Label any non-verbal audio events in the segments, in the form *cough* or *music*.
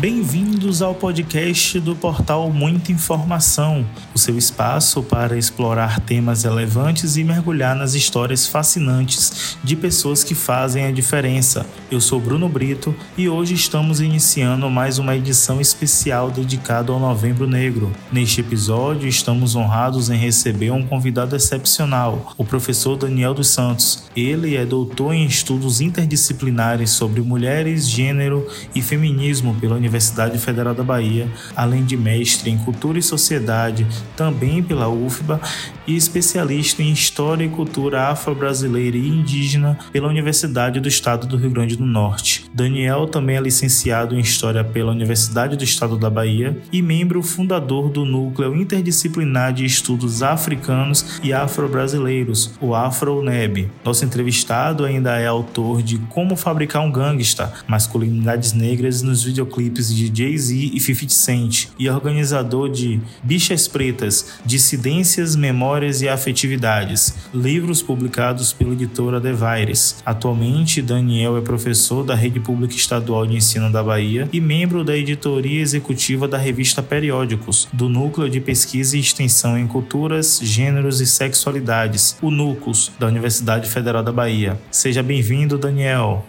Bem-vindos ao podcast do portal Muita Informação, o seu espaço para explorar temas relevantes e mergulhar nas histórias fascinantes de pessoas que fazem a diferença. Eu sou Bruno Brito e hoje estamos iniciando mais uma edição especial dedicada ao Novembro Negro. Neste episódio, estamos honrados em receber um convidado excepcional, o professor Daniel dos Santos. Ele é doutor em estudos interdisciplinares sobre mulheres, gênero e feminismo pela Universidade Universidade Federal da Bahia, além de mestre em Cultura e Sociedade, também pela UFBA, e especialista em História e Cultura Afro-Brasileira e Indígena pela Universidade do Estado do Rio Grande do Norte. Daniel também é licenciado em História pela Universidade do Estado da Bahia e membro fundador do Núcleo Interdisciplinar de Estudos Africanos e Afro-Brasileiros, o AfroNeb. Nosso entrevistado ainda é autor de Como Fabricar um Gangsta, Masculinidades Negras nos Videoclipes de Jay-Z e 50 Cent e organizador de Bichas Pretas, Dissidências, Memórias e Afetividades, livros publicados pela editora Devaires. Atualmente, Daniel é professor da Rede Pública Estadual de Ensino da Bahia e membro da editoria executiva da revista Periódicos, do Núcleo de Pesquisa e Extensão em Culturas, Gêneros e Sexualidades, o NUCUS, da Universidade Federal da Bahia. Seja bem-vindo, Daniel.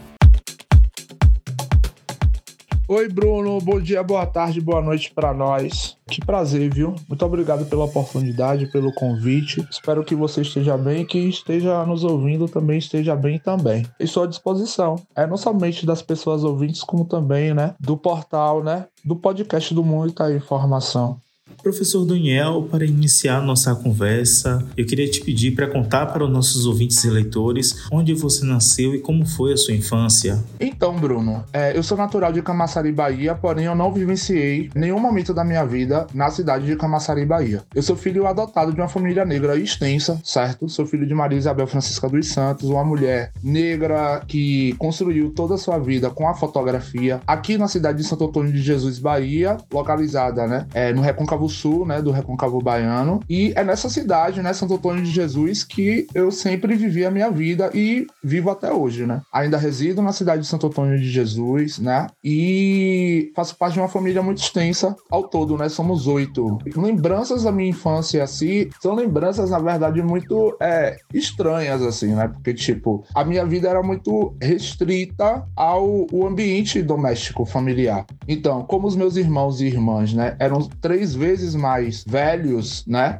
Oi, Bruno. Bom dia, boa tarde, boa noite para nós. Que prazer, viu? Muito obrigado pela oportunidade, pelo convite. Espero que você esteja bem que esteja nos ouvindo também esteja bem também. Estou à disposição. É não somente das pessoas ouvintes, como também, né, do portal, né, do podcast do Muita Informação. Professor Daniel, para iniciar nossa conversa, eu queria te pedir para contar para os nossos ouvintes e leitores onde você nasceu e como foi a sua infância. Então, Bruno, é, eu sou natural de Camaçari, Bahia, porém eu não vivenciei nenhum momento da minha vida na cidade de Camaçari, Bahia. Eu sou filho adotado de uma família negra extensa, certo? Sou filho de Maria Isabel Francisca dos Santos, uma mulher negra que construiu toda a sua vida com a fotografia aqui na cidade de Santo Antônio de Jesus, Bahia, localizada, né, é, no Recôncavo sul, né, do Recôncavo Baiano. E é nessa cidade, né, Santo Antônio de Jesus, que eu sempre vivi a minha vida e vivo até hoje, né? Ainda resido na cidade de Santo Antônio de Jesus, né? E faço parte de uma família muito extensa ao todo, né? Somos oito. Lembranças da minha infância, assim, são lembranças, na verdade, muito é, estranhas, assim, né? Porque, tipo, a minha vida era muito restrita ao ambiente doméstico, familiar. Então, como os meus irmãos e irmãs, né, eram três vezes vezes mais velhos, né?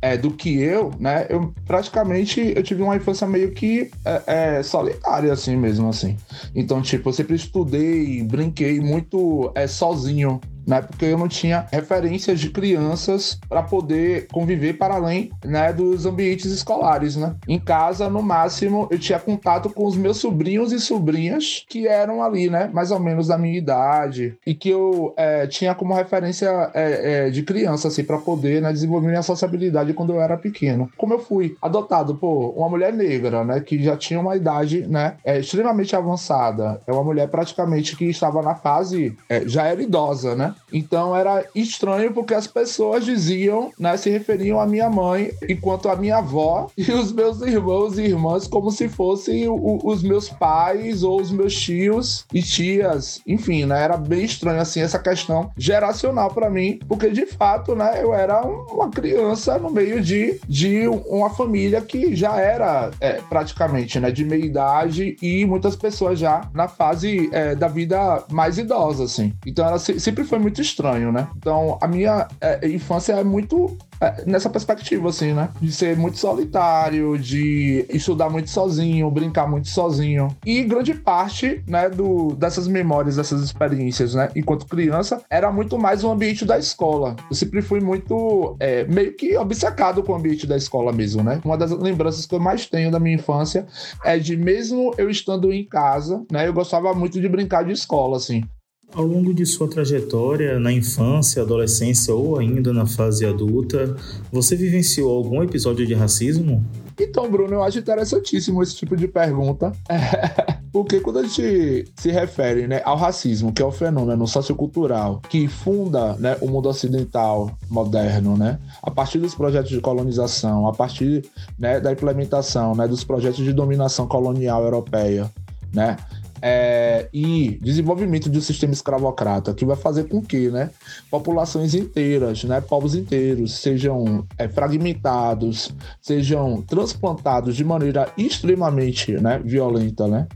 É, do que eu, né? Eu praticamente eu tive uma infância meio que é, é, solitária, assim mesmo, assim. Então, tipo, eu sempre estudei, brinquei muito é, sozinho, né? Porque eu não tinha referências de crianças para poder conviver para além, né, dos ambientes escolares, né? Em casa, no máximo, eu tinha contato com os meus sobrinhos e sobrinhas que eram ali, né, mais ou menos da minha idade e que eu é, tinha como referência é, é, de criança, assim, para poder, né, desenvolver minha sociabilidade quando eu era pequeno. Como eu fui adotado por uma mulher negra, né, que já tinha uma idade, né, é, extremamente avançada, é uma mulher praticamente que estava na fase, é, já era idosa, né? Então era estranho porque as pessoas diziam, né, se referiam à minha mãe, enquanto a minha avó e os meus irmãos e irmãs como se fossem o, os meus pais ou os meus tios e tias, enfim, né? Era bem estranho assim essa questão geracional para mim, porque de fato, né, eu era uma criança no meio de, de uma família que já era é, praticamente, né, de meia idade e muitas pessoas já na fase é, da vida mais idosa, assim. Então ela sempre foi muito estranho, né? Então, a minha é, infância é muito é, nessa perspectiva, assim, né? De ser muito solitário, de estudar muito sozinho, brincar muito sozinho. E grande parte, né, do, dessas memórias, dessas experiências, né, enquanto criança, era muito mais o ambiente da escola. Eu sempre fui muito, é, meio que obcecado com o ambiente da escola mesmo, né? Uma das lembranças que eu mais tenho da minha infância é de, mesmo eu estando em casa, né, eu gostava muito de brincar de escola, assim. Ao longo de sua trajetória, na infância, adolescência ou ainda na fase adulta, você vivenciou algum episódio de racismo? Então, Bruno, eu acho interessantíssimo esse tipo de pergunta. *laughs* Porque quando a gente se refere né, ao racismo, que é o fenômeno sociocultural que funda né, o mundo ocidental moderno, né, a partir dos projetos de colonização, a partir né, da implementação né, dos projetos de dominação colonial europeia, né, é, e desenvolvimento de um sistema escravocrata que vai fazer com que né, populações inteiras, né, povos inteiros, sejam é, fragmentados, sejam transplantados de maneira extremamente né, violenta, né,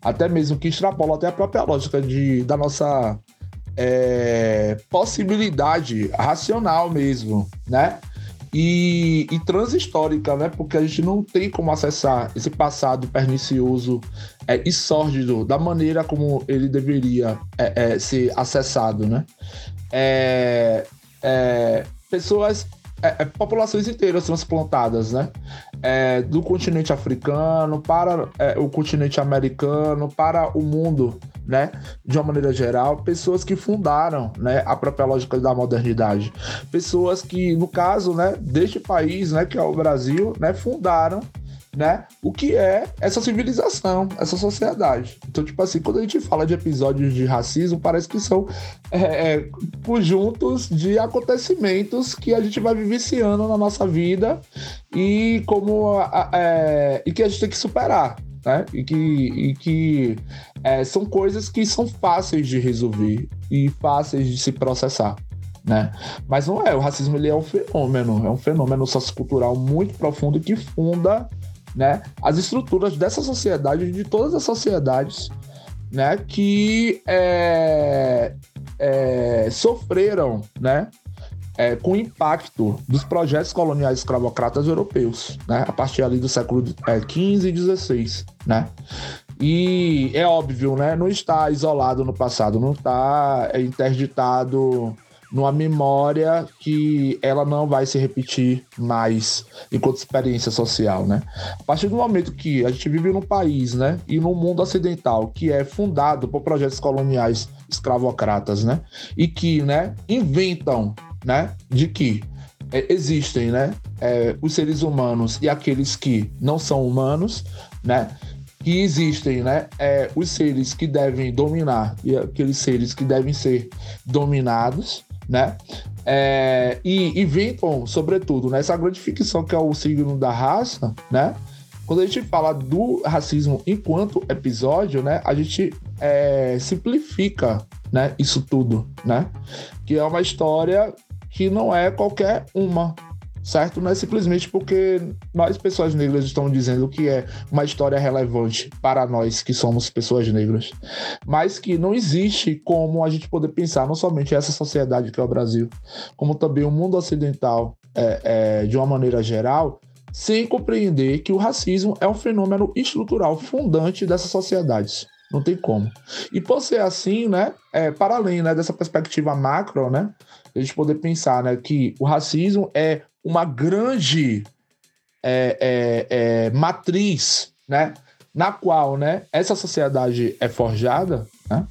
até mesmo que extrapola até a própria lógica de, da nossa é, possibilidade racional mesmo, né? E, e transhistórica, né? Porque a gente não tem como acessar esse passado pernicioso é, e sórdido da maneira como ele deveria é, é, ser acessado, né? É, é, pessoas, é, populações inteiras transplantadas, né? Do continente africano para o continente americano, para o mundo né, de uma maneira geral, pessoas que fundaram, né, a própria lógica da modernidade, pessoas que, no caso, né, deste país, né, que é o Brasil, né, fundaram né? O que é essa civilização, essa sociedade. Então, tipo assim, quando a gente fala de episódios de racismo, parece que são é, é, conjuntos de acontecimentos que a gente vai vivenciando na nossa vida e como é, e que a gente tem que superar, né? E que, e que é, são coisas que são fáceis de resolver e fáceis de se processar. Né? Mas não é, o racismo ele é um fenômeno, é um fenômeno sociocultural muito profundo que funda né, as estruturas dessa sociedade, de todas as sociedades né, que é, é, sofreram né, é, com o impacto dos projetos coloniais escravocratas europeus, né, a partir ali do século XV é, e XVI, né? E é óbvio, né, não está isolado no passado, não está interditado numa memória que ela não vai se repetir mais enquanto experiência social, né? A partir do momento que a gente vive num país, né, e num mundo ocidental que é fundado por projetos coloniais escravocratas, né, e que, né, inventam né? De que é, existem, né? É, os seres humanos e aqueles que não são humanos, né? Que existem, né? É, os seres que devem dominar e aqueles seres que devem ser dominados, né? É, e inventam, sobretudo, nessa né, grande ficção que é o signo da raça, né? Quando a gente fala do racismo enquanto episódio, né? A gente é, simplifica, né? Isso tudo, né? Que é uma história que não é qualquer uma, certo? Não é simplesmente porque nós, pessoas negras, estamos dizendo que é uma história relevante para nós que somos pessoas negras, mas que não existe como a gente poder pensar não somente essa sociedade que é o Brasil, como também o mundo ocidental é, é, de uma maneira geral, sem compreender que o racismo é um fenômeno estrutural fundante dessas sociedades. Não tem como. E por ser assim, né, é, para além né, dessa perspectiva macro, né, a gente poder pensar né, que o racismo é uma grande é, é, é, matriz, né, na qual né, essa sociedade é forjada, né,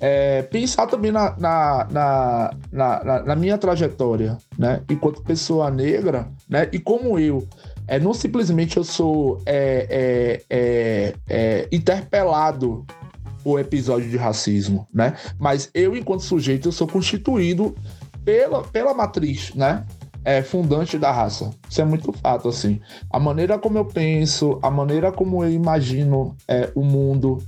é, pensar também na, na, na, na, na minha trajetória, né, enquanto pessoa negra, né, e como eu é, não simplesmente eu sou é, é, interpelado por episódio de racismo, né? Mas eu, enquanto sujeito, eu sou constituído pela, pela matriz, né? É, fundante da raça. Isso é muito fato, assim. A maneira como eu penso, a maneira como eu imagino é, o mundo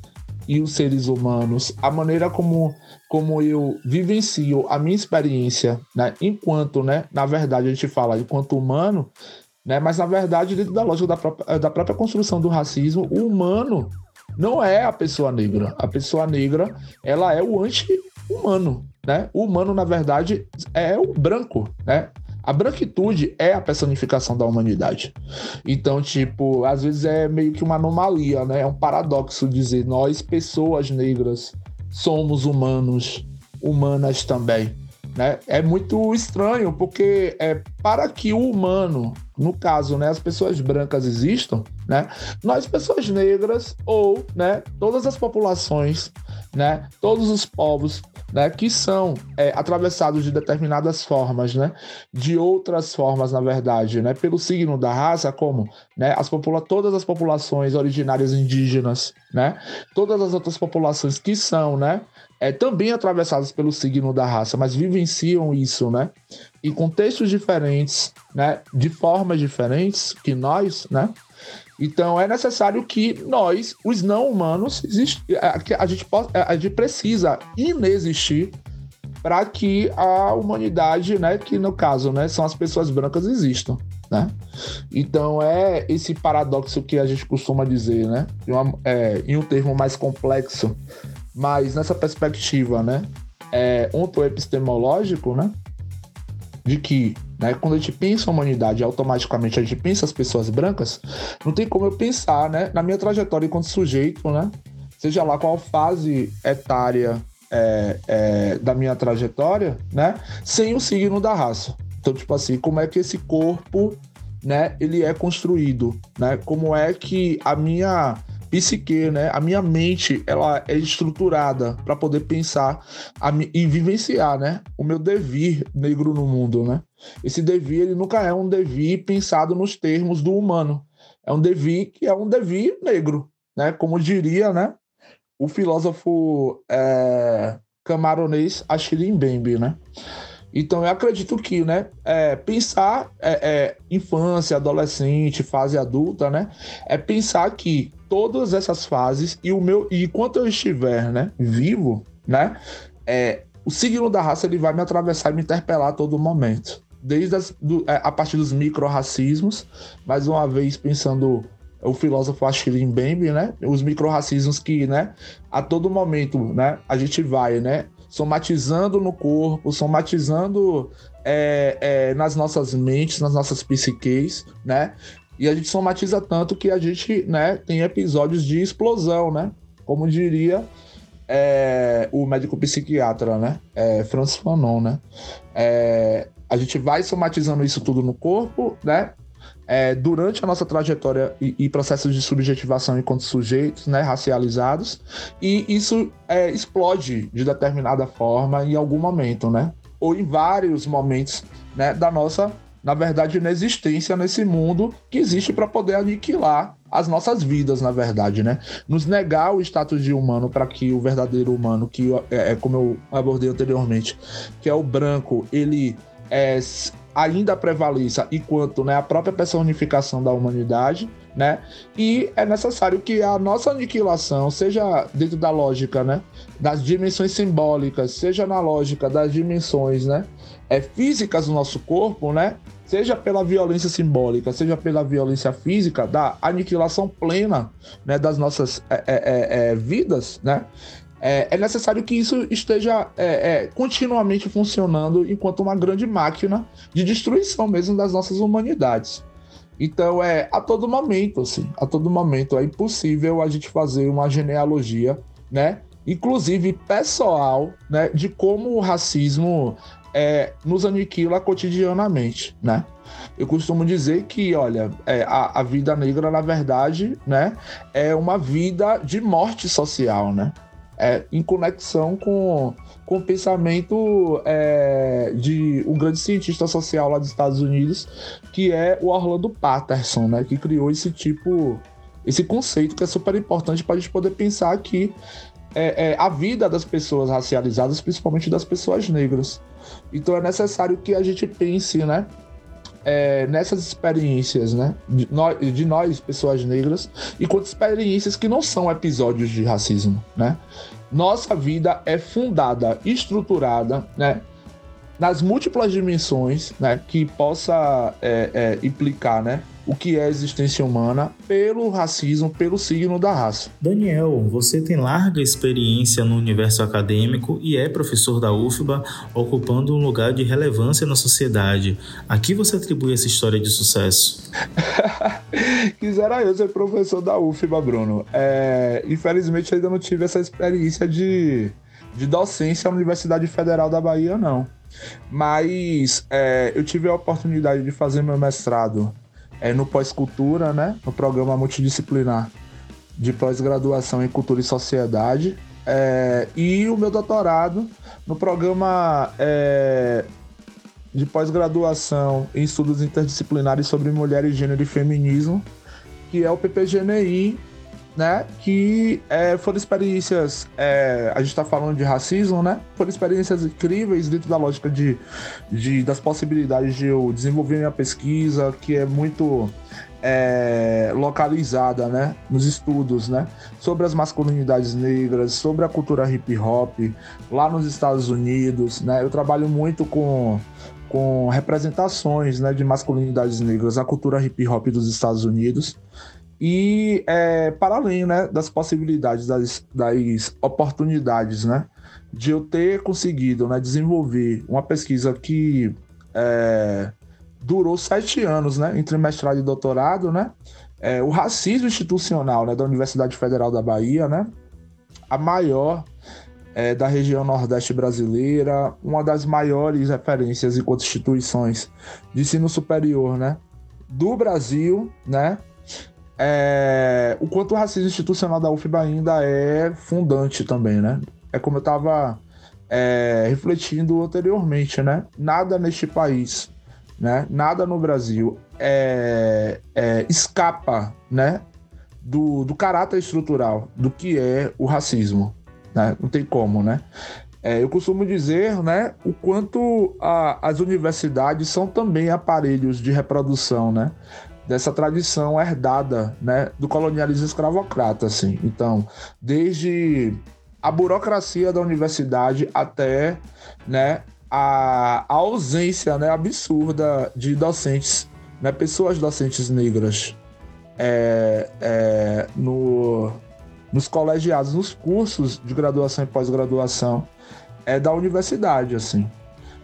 e os seres humanos, a maneira como, como eu vivencio a minha experiência, né? Enquanto, né? Na verdade, a gente fala enquanto humano, né? Mas na verdade, dentro da lógica da própria, da própria construção do racismo, o humano não é a pessoa negra. A pessoa negra, ela é o anti-humano, né? O humano, na verdade, é o branco, né? A branquitude é a personificação da humanidade. Então, tipo, às vezes é meio que uma anomalia, né? É um paradoxo dizer nós, pessoas negras, somos humanos, humanas também. Né? É muito estranho, porque é, para que o humano, no caso, né, as pessoas brancas existam, né, nós, pessoas negras, ou né, todas as populações, né, todos os povos né, que são é, atravessados de determinadas formas, né, de outras formas, na verdade, né, pelo signo da raça, como né, as popula todas as populações originárias indígenas, né, todas as outras populações que são né, é, também atravessadas pelo signo da raça, mas vivenciam isso, né? Em contextos diferentes, né? De formas diferentes que nós, né? Então é necessário que nós, os não humanos, a, gente a gente precisa inexistir para que a humanidade, né, que no caso, né, são as pessoas brancas existam, né? Então é esse paradoxo que a gente costuma dizer, né, em, uma, é, em um termo mais complexo, mas nessa perspectiva, né, é, ontoepistemológico, né, de que né, quando a gente pensa a humanidade, automaticamente a gente pensa as pessoas brancas, não tem como eu pensar né, na minha trajetória enquanto sujeito, né, seja lá qual fase etária é, é, da minha trajetória, né, sem o signo da raça. Então, tipo assim, como é que esse corpo, né, ele é construído, né? Como é que a minha psique, né? A minha mente, ela é estruturada para poder pensar a, e vivenciar, né? O meu devir negro no mundo, né? Esse devir, ele nunca é um devir pensado nos termos do humano. É um devir que é um devir negro, né? Como diria, né? O filósofo é, camaronês Achille Mbembe, né? Então, eu acredito que, né, é, pensar é, é, infância, adolescente, fase adulta, né, é pensar que todas essas fases e o meu e enquanto eu estiver, né, vivo, né, é, o signo da raça ele vai me atravessar e me interpelar a todo momento, desde as, do, é, a partir dos micro-racismos, mais uma vez pensando o filósofo Achille Mbembe, né, os micro-racismos que, né, a todo momento, né, a gente vai, né, somatizando no corpo, somatizando é, é, nas nossas mentes, nas nossas psiques, né? E a gente somatiza tanto que a gente, né, tem episódios de explosão, né? Como diria é, o médico psiquiatra, né? É, Francis Fanon, né? É, a gente vai somatizando isso tudo no corpo, né? É, durante a nossa trajetória e, e, processos de subjetivação enquanto sujeitos, né, racializados, e isso é, explode de determinada forma em algum momento, né? Ou em vários momentos, né, da nossa na verdade, inexistência nesse mundo que existe para poder aniquilar as nossas vidas, na verdade, né? Nos negar o status de humano para que o verdadeiro humano, que é, é, como eu abordei anteriormente, que é o branco, ele é, ainda prevaleça enquanto né, a própria personificação da humanidade, né? E é necessário que a nossa aniquilação seja dentro da lógica, né? Das dimensões simbólicas, seja na lógica das dimensões, né? é, físicas do nosso corpo, né? Seja pela violência simbólica, seja pela violência física, da aniquilação plena né, das nossas é, é, é, é vidas, né? É, é, necessário que isso esteja continuamente funcionando enquanto uma grande máquina de destruição mesmo das nossas humanidades. Então, é a todo momento, assim, a todo momento é impossível a gente fazer uma genealogia, né? Inclusive pessoal, né, de como o racismo é, nos aniquila cotidianamente, né? Eu costumo dizer que, olha, é, a, a, vida negra, na verdade, né, é uma vida de morte social, né? É, em conexão com, com o pensamento é, de um grande cientista social lá dos Estados Unidos, que é o Orlando Patterson, né? Que criou esse tipo, esse conceito que é super importante para a gente poder pensar que é, é, a vida das pessoas racializadas, principalmente das pessoas negras. Então é necessário que a gente pense, né? É, nessas experiências, né, de nós, de nós, pessoas negras, e quantas experiências que não são episódios de racismo, né? Nossa vida é fundada, estruturada, né, nas múltiplas dimensões, né, que possa é, é, implicar, né, o que é existência humana pelo racismo, pelo signo da raça. Daniel, você tem larga experiência no universo acadêmico e é professor da UFBA, ocupando um lugar de relevância na sociedade. A que você atribui essa história de sucesso? *laughs* Quisera eu ser professor da UFBA, Bruno. É, infelizmente ainda não tive essa experiência de, de docência na Universidade Federal da Bahia, não. Mas é, eu tive a oportunidade de fazer meu mestrado é, no pós-cultura, né? No programa multidisciplinar de pós-graduação em cultura e sociedade. É, e o meu doutorado no programa é, de pós-graduação em estudos interdisciplinares sobre mulher e gênero e feminismo, que é o PPGNI né? Que é, foram experiências. É, a gente está falando de racismo, né? Foram experiências incríveis dentro da lógica de, de, das possibilidades de eu desenvolver minha pesquisa, que é muito é, localizada, né, nos estudos, né, sobre as masculinidades negras, sobre a cultura hip hop lá nos Estados Unidos, né. Eu trabalho muito com com representações, né, de masculinidades negras, a cultura hip hop dos Estados Unidos e é, para além, né, das possibilidades, das, das oportunidades, né, de eu ter conseguido, né, desenvolver uma pesquisa que é, durou sete anos, né, entre mestrado e doutorado, né, é, o racismo institucional, né, da Universidade Federal da Bahia, né, a maior é, da região nordeste brasileira, uma das maiores referências enquanto instituições de ensino superior, né, do Brasil, né, é, o quanto o racismo institucional da UFBA ainda é fundante também, né, é como eu estava é, refletindo anteriormente, né? Nada neste país, né? Nada no Brasil é, é, escapa, né? Do, do caráter estrutural do que é o racismo, né? Não tem como, né? É, eu costumo dizer, né, o quanto a, as universidades são também aparelhos de reprodução, né? Dessa tradição herdada, né, do colonialismo escravocrata, assim. Então, desde a burocracia da universidade até né, a, a ausência né, absurda de docentes, né, pessoas docentes negras é, é, no, nos colegiados, nos cursos de graduação e pós-graduação é da universidade, assim.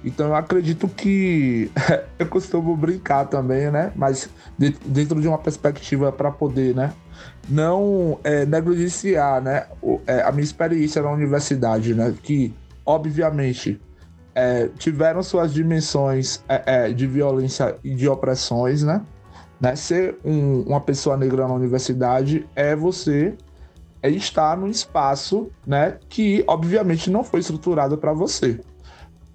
Então eu acredito que *laughs* eu costumo brincar também, né? Mas dentro de uma perspectiva para poder, né? não é, negligenciar né, o, é, a minha experiência na universidade, né, que obviamente é, tiveram suas dimensões é, é, de violência e de opressões, né? né? Ser um, uma pessoa negra na universidade é você é estar num espaço, né, que obviamente não foi estruturado para você.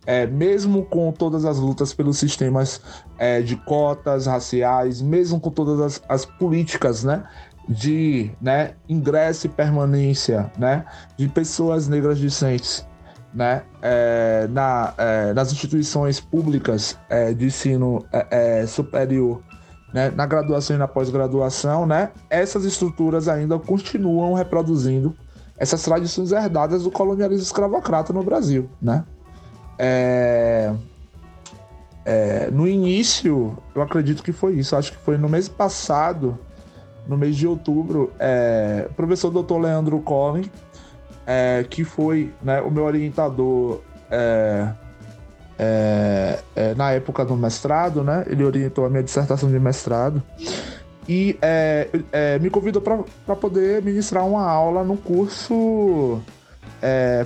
É, mesmo com todas as lutas pelos sistemas é, de cotas raciais, mesmo com todas as, as políticas né, de né, ingresso e permanência né, de pessoas negras discentes né, é, na, é, nas instituições públicas é, de ensino é, superior, né, na graduação e na pós-graduação, né, essas estruturas ainda continuam reproduzindo essas tradições herdadas do colonialismo escravocrata no Brasil. Né? É, no início, eu acredito que foi isso, acho que foi no mês passado no mês de outubro, é, o professor Dr. Leandro Collin, é, que foi né, o meu orientador é, é, é, na época do mestrado, né? Ele orientou a minha dissertação de mestrado e é, me convidou para poder ministrar uma aula no curso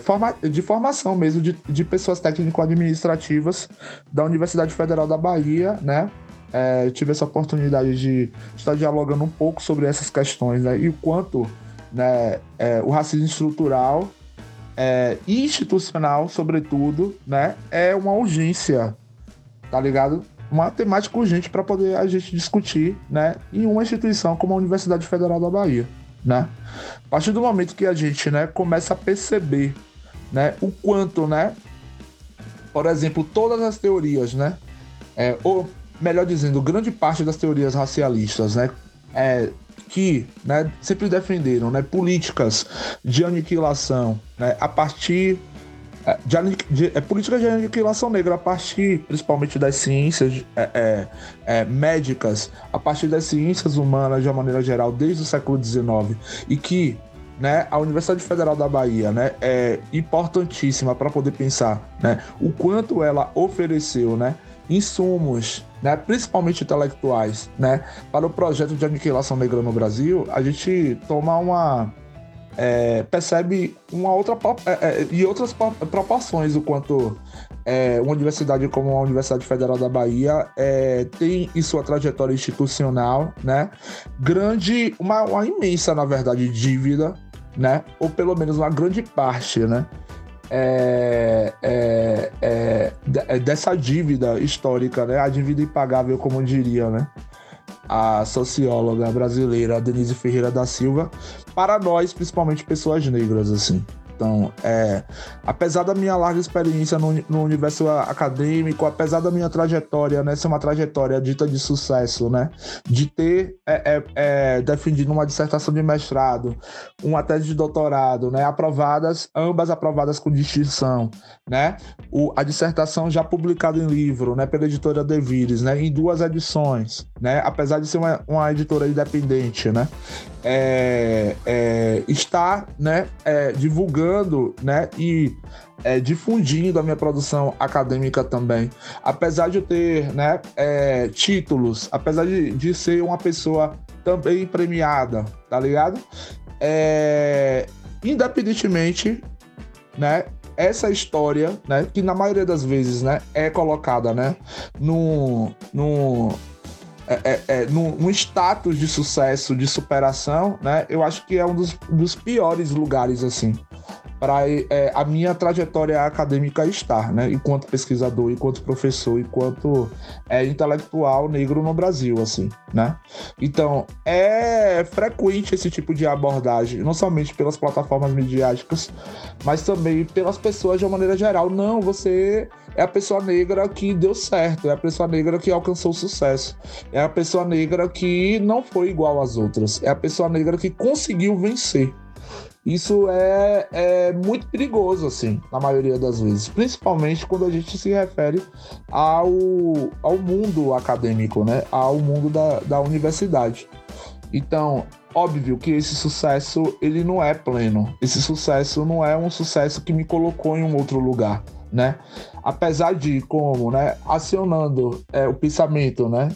forma, de formação mesmo de, de pessoas técnico-administrativas da Universidade Federal da Bahia, né? é, tive essa oportunidade de estar dialogando um pouco sobre essas questões né, e o quanto né, é, o racismo estrutural é, institucional, sobretudo, né, é uma urgência, tá ligado? Uma temática urgente para poder a gente discutir né, em uma instituição como a Universidade Federal da Bahia. Né? A partir do momento que a gente né, começa a perceber né, o quanto, né, por exemplo, todas as teorias, né, é, ou melhor dizendo, grande parte das teorias racialistas, né, é, que né, sempre defenderam né, políticas de aniquilação né, a partir de, de, é, política de aniquilação negra. A partir principalmente das ciências é, é, é, médicas, a partir das ciências humanas de uma maneira geral desde o século XIX e que né, a Universidade Federal da Bahia né, é importantíssima para poder pensar né, o quanto ela ofereceu né, insumos, né, principalmente intelectuais, né, para o projeto de aniquilação negra no Brasil, a gente toma uma é, percebe uma outra é, é, e outras proporções o quanto é, uma universidade como a Universidade Federal da Bahia é, tem em sua trajetória institucional, né, grande, uma, uma imensa, na verdade, dívida, né, ou pelo menos uma grande parte, né, é, é, é, é, dessa dívida histórica, né? A dívida impagável, como diria, né? A socióloga brasileira Denise Ferreira da Silva, para nós, principalmente pessoas negras, assim, Então, é, apesar da minha larga experiência no, no, universo acadêmico, apesar da minha trajetória, né, ser uma trajetória dita de sucesso, né, de ter é, é, é, defendido uma dissertação de mestrado, uma tese de doutorado, né, aprovadas, ambas aprovadas com distinção, né, o, a dissertação já publicada em livro, né, pela editora Devires, né, em duas edições, né, apesar de ser uma, uma editora independente, né, é, é, está né, é, divulgando né, e é, difundindo a minha produção acadêmica também. Apesar de eu ter né, é, títulos, apesar de, de ser uma pessoa também premiada, tá ligado? É, independentemente, né, essa história, né, que na maioria das vezes, né, é colocada, né, no, no é, é, é, num, status de sucesso, de superação, né? Eu acho que é um dos, dos piores lugares, assim, para é, a minha trajetória acadêmica estar, né? Enquanto pesquisador, enquanto professor, enquanto é, intelectual negro no Brasil, assim, né? Então, é frequente esse tipo de abordagem, não somente pelas plataformas midiáticas, mas também pelas pessoas de uma maneira geral. Não, você é a pessoa negra que deu certo, é a pessoa negra que alcançou sucesso, é a pessoa negra que não foi igual às outras, é a pessoa negra que conseguiu vencer. Isso é, é muito perigoso, assim, na maioria das vezes, principalmente quando a gente se refere ao, ao mundo acadêmico, né? Ao mundo da, da universidade. Então, óbvio que esse sucesso ele não é pleno. Esse sucesso não é um sucesso que me colocou em um outro lugar né? Apesar de como, né, acionando é, o pensamento, né,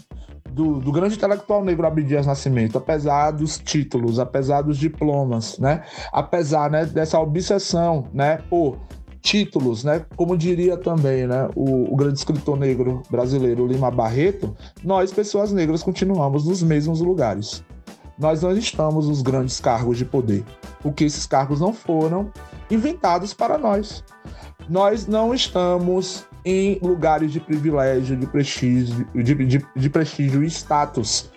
do, do, grande intelectual negro Abdias Nascimento, apesar dos títulos, apesar dos diplomas, né, apesar, né, dessa obsessão, né, por títulos, né, como diria também, né, o, o grande escritor negro brasileiro Lima Barreto, nós, pessoas negras, continuamos nos mesmos lugares. Nós não estamos nos grandes cargos de poder, porque esses cargos não foram inventados para nós. Nós não estamos em lugares de privilégio, de prestígio, de, de, de prestígio e status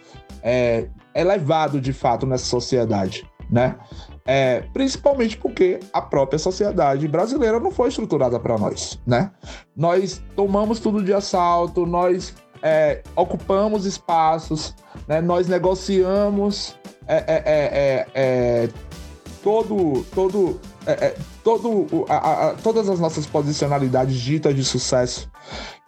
é, elevado de fato nessa sociedade, né? É, principalmente porque a própria sociedade brasileira não foi estruturada para nós, né? Nós tomamos tudo de assalto, nós é, ocupamos espaços, né? nós negociamos é, é, é, é todo, todo é, é, todo, a, a, todas as nossas posicionalidades ditas de sucesso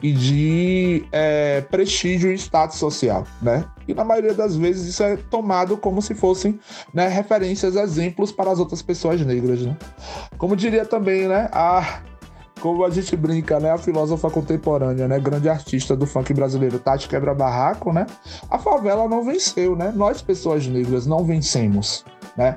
e de é, prestígio e status social, né? E na maioria das vezes isso é tomado como se fossem né, referências, exemplos para as outras pessoas negras, né? Como diria também, né? A, como a gente brinca, né? A filósofa contemporânea, né? Grande artista do funk brasileiro, Tati Quebra Barraco, né? A favela não venceu, né? Nós, pessoas negras, não vencemos, né?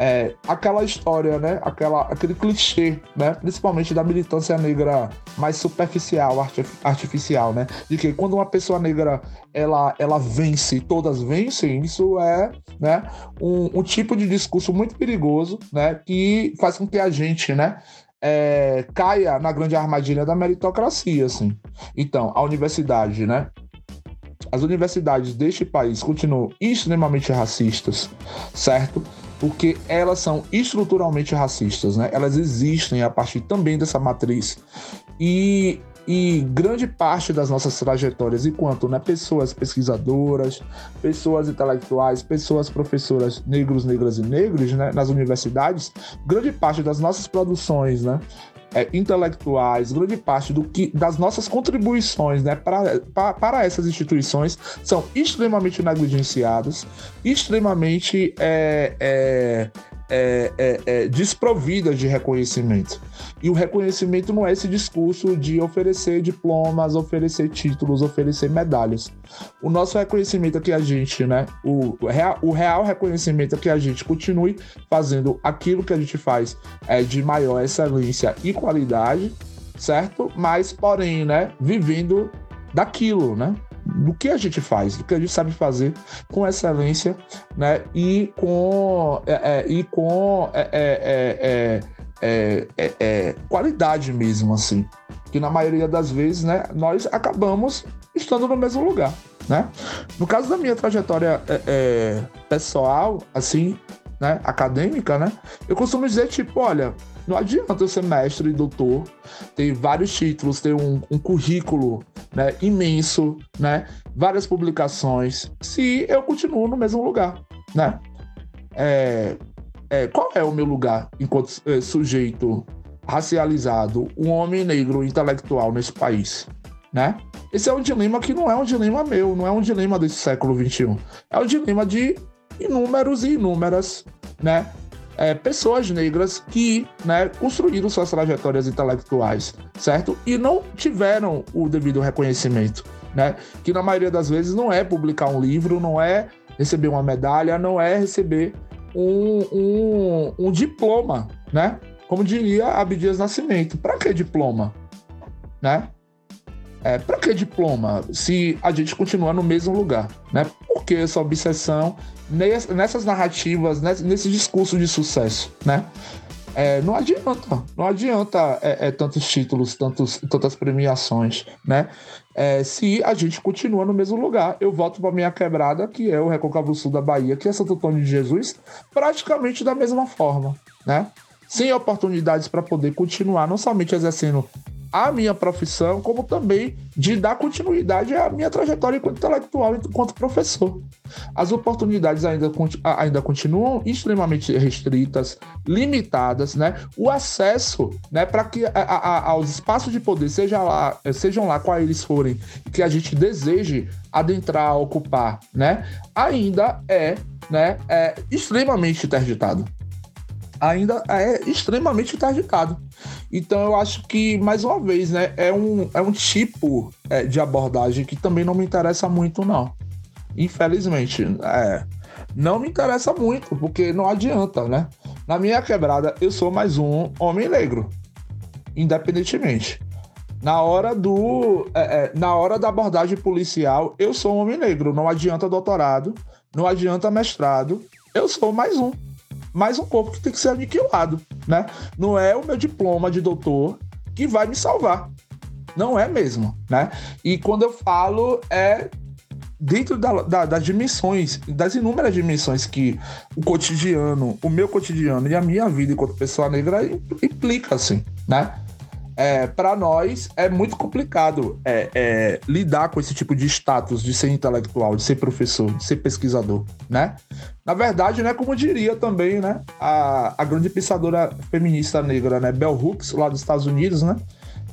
É, aquela história, né? Aquela, aquele clichê, né? Principalmente da militância negra mais superficial, artificial, né? De que quando uma pessoa negra ela, ela vence, todas vencem, isso é né, um, um tipo de discurso muito perigoso, né? Que faz com que a gente, né? É, caia na grande armadilha da meritocracia, assim. Então, a universidade, né? As universidades deste país continuam extremamente racistas, certo? Porque elas são estruturalmente racistas, né? Elas existem a partir também dessa matriz. E, e grande parte das nossas trajetórias, enquanto né, pessoas pesquisadoras, pessoas intelectuais, pessoas professoras negros, negras e negros né, nas universidades, grande parte das nossas produções, né, é, intelectuais, grande parte do que, das nossas contribuições né, para, para, para essas instituições são extremamente negligenciadas, extremamente é, é, é, é, desprovidas de reconhecimento. E o reconhecimento não é esse discurso de oferecer diplomas, oferecer títulos, oferecer medalhas. O nosso reconhecimento é que a gente, né? O, real, o real reconhecimento é que a gente continue fazendo aquilo que a gente faz é, de maior excelência e qualidade, certo? Mas, porém, né? Vivendo daquilo, né? Do que a gente faz, do que a gente sabe fazer com excelência, né? E com, é, é, e com é, é, é, é qualidade mesmo, assim. Que na maioria das vezes, né, nós acabamos estando no mesmo lugar, né? No caso da minha trajetória pessoal, assim, né, acadêmica, né? Eu costumo dizer, tipo, olha, Não adianta ser mestre e doutor, ter vários títulos, ter um, um currículo né, imenso, né, várias publicações, se eu continuo no mesmo lugar, né? É, é, qual é o meu lugar enquanto é, sujeito racializado, um homem negro intelectual nesse país, né? Esse é um dilema que não é um dilema meu, não é um dilema desse século XXI. É um dilema de inúmeros e inúmeras, né? É, pessoas negras que né, construíram suas trajetórias intelectuais, certo? E não tiveram o devido reconhecimento, né? Que na maioria das vezes não é publicar um livro, não é receber uma medalha, não é receber um, um, um diploma, né? Como diria Abdias Nascimento. Para que diploma? Né? É, para que diploma se a gente continua no mesmo lugar? Né? Por que essa obsessão nessas narrativas, nesse discurso de sucesso? Né? É, não adianta, não adianta é, é, tantos títulos, tantos, tantas premiações, né? É, se a gente continua no mesmo lugar. Eu volto para minha quebrada, que é o Recôncavo Sul da Bahia, que é Santo Antônio de Jesus, praticamente da mesma forma, né? Sem oportunidades para poder continuar, não somente exercendo a minha profissão, como também de dar continuidade à minha trajetória enquanto intelectual, enquanto professor. As oportunidades ainda, ainda continuam extremamente restritas, limitadas, né? O acesso, né, para que a, a, aos espaços de poder, seja lá, sejam lá quais eles forem, que a gente deseje adentrar, ocupar, né, ainda é, né, é extremamente interditado ainda é extremamente interditado. Então eu acho que, mais uma vez, né, é um, é um tipo é, de abordagem que também não me interessa muito, não. Infelizmente. É, não me interessa muito, porque não adianta, né? Na minha quebrada, eu sou mais um homem negro. Independentemente. Na hora do. É, é, na hora da abordagem policial, eu sou um homem negro. Não adianta doutorado, não adianta mestrado. Eu sou mais um mais um corpo que tem que ser aniquilado, né? Não é o meu diploma de doutor que vai me salvar. Não é mesmo, né? E quando eu falo, é dentro da, da, das dimensões, das inúmeras dimensões que o cotidiano, o meu cotidiano e a minha vida enquanto pessoa negra implica, assim, né? É, para nós é muito complicado é, é, lidar com esse tipo de status de ser intelectual, de ser professor, de ser pesquisador, né? Na verdade, né, como diria também, né, a, a grande pensadora feminista negra, né, Bell Hooks, lá dos Estados Unidos, né?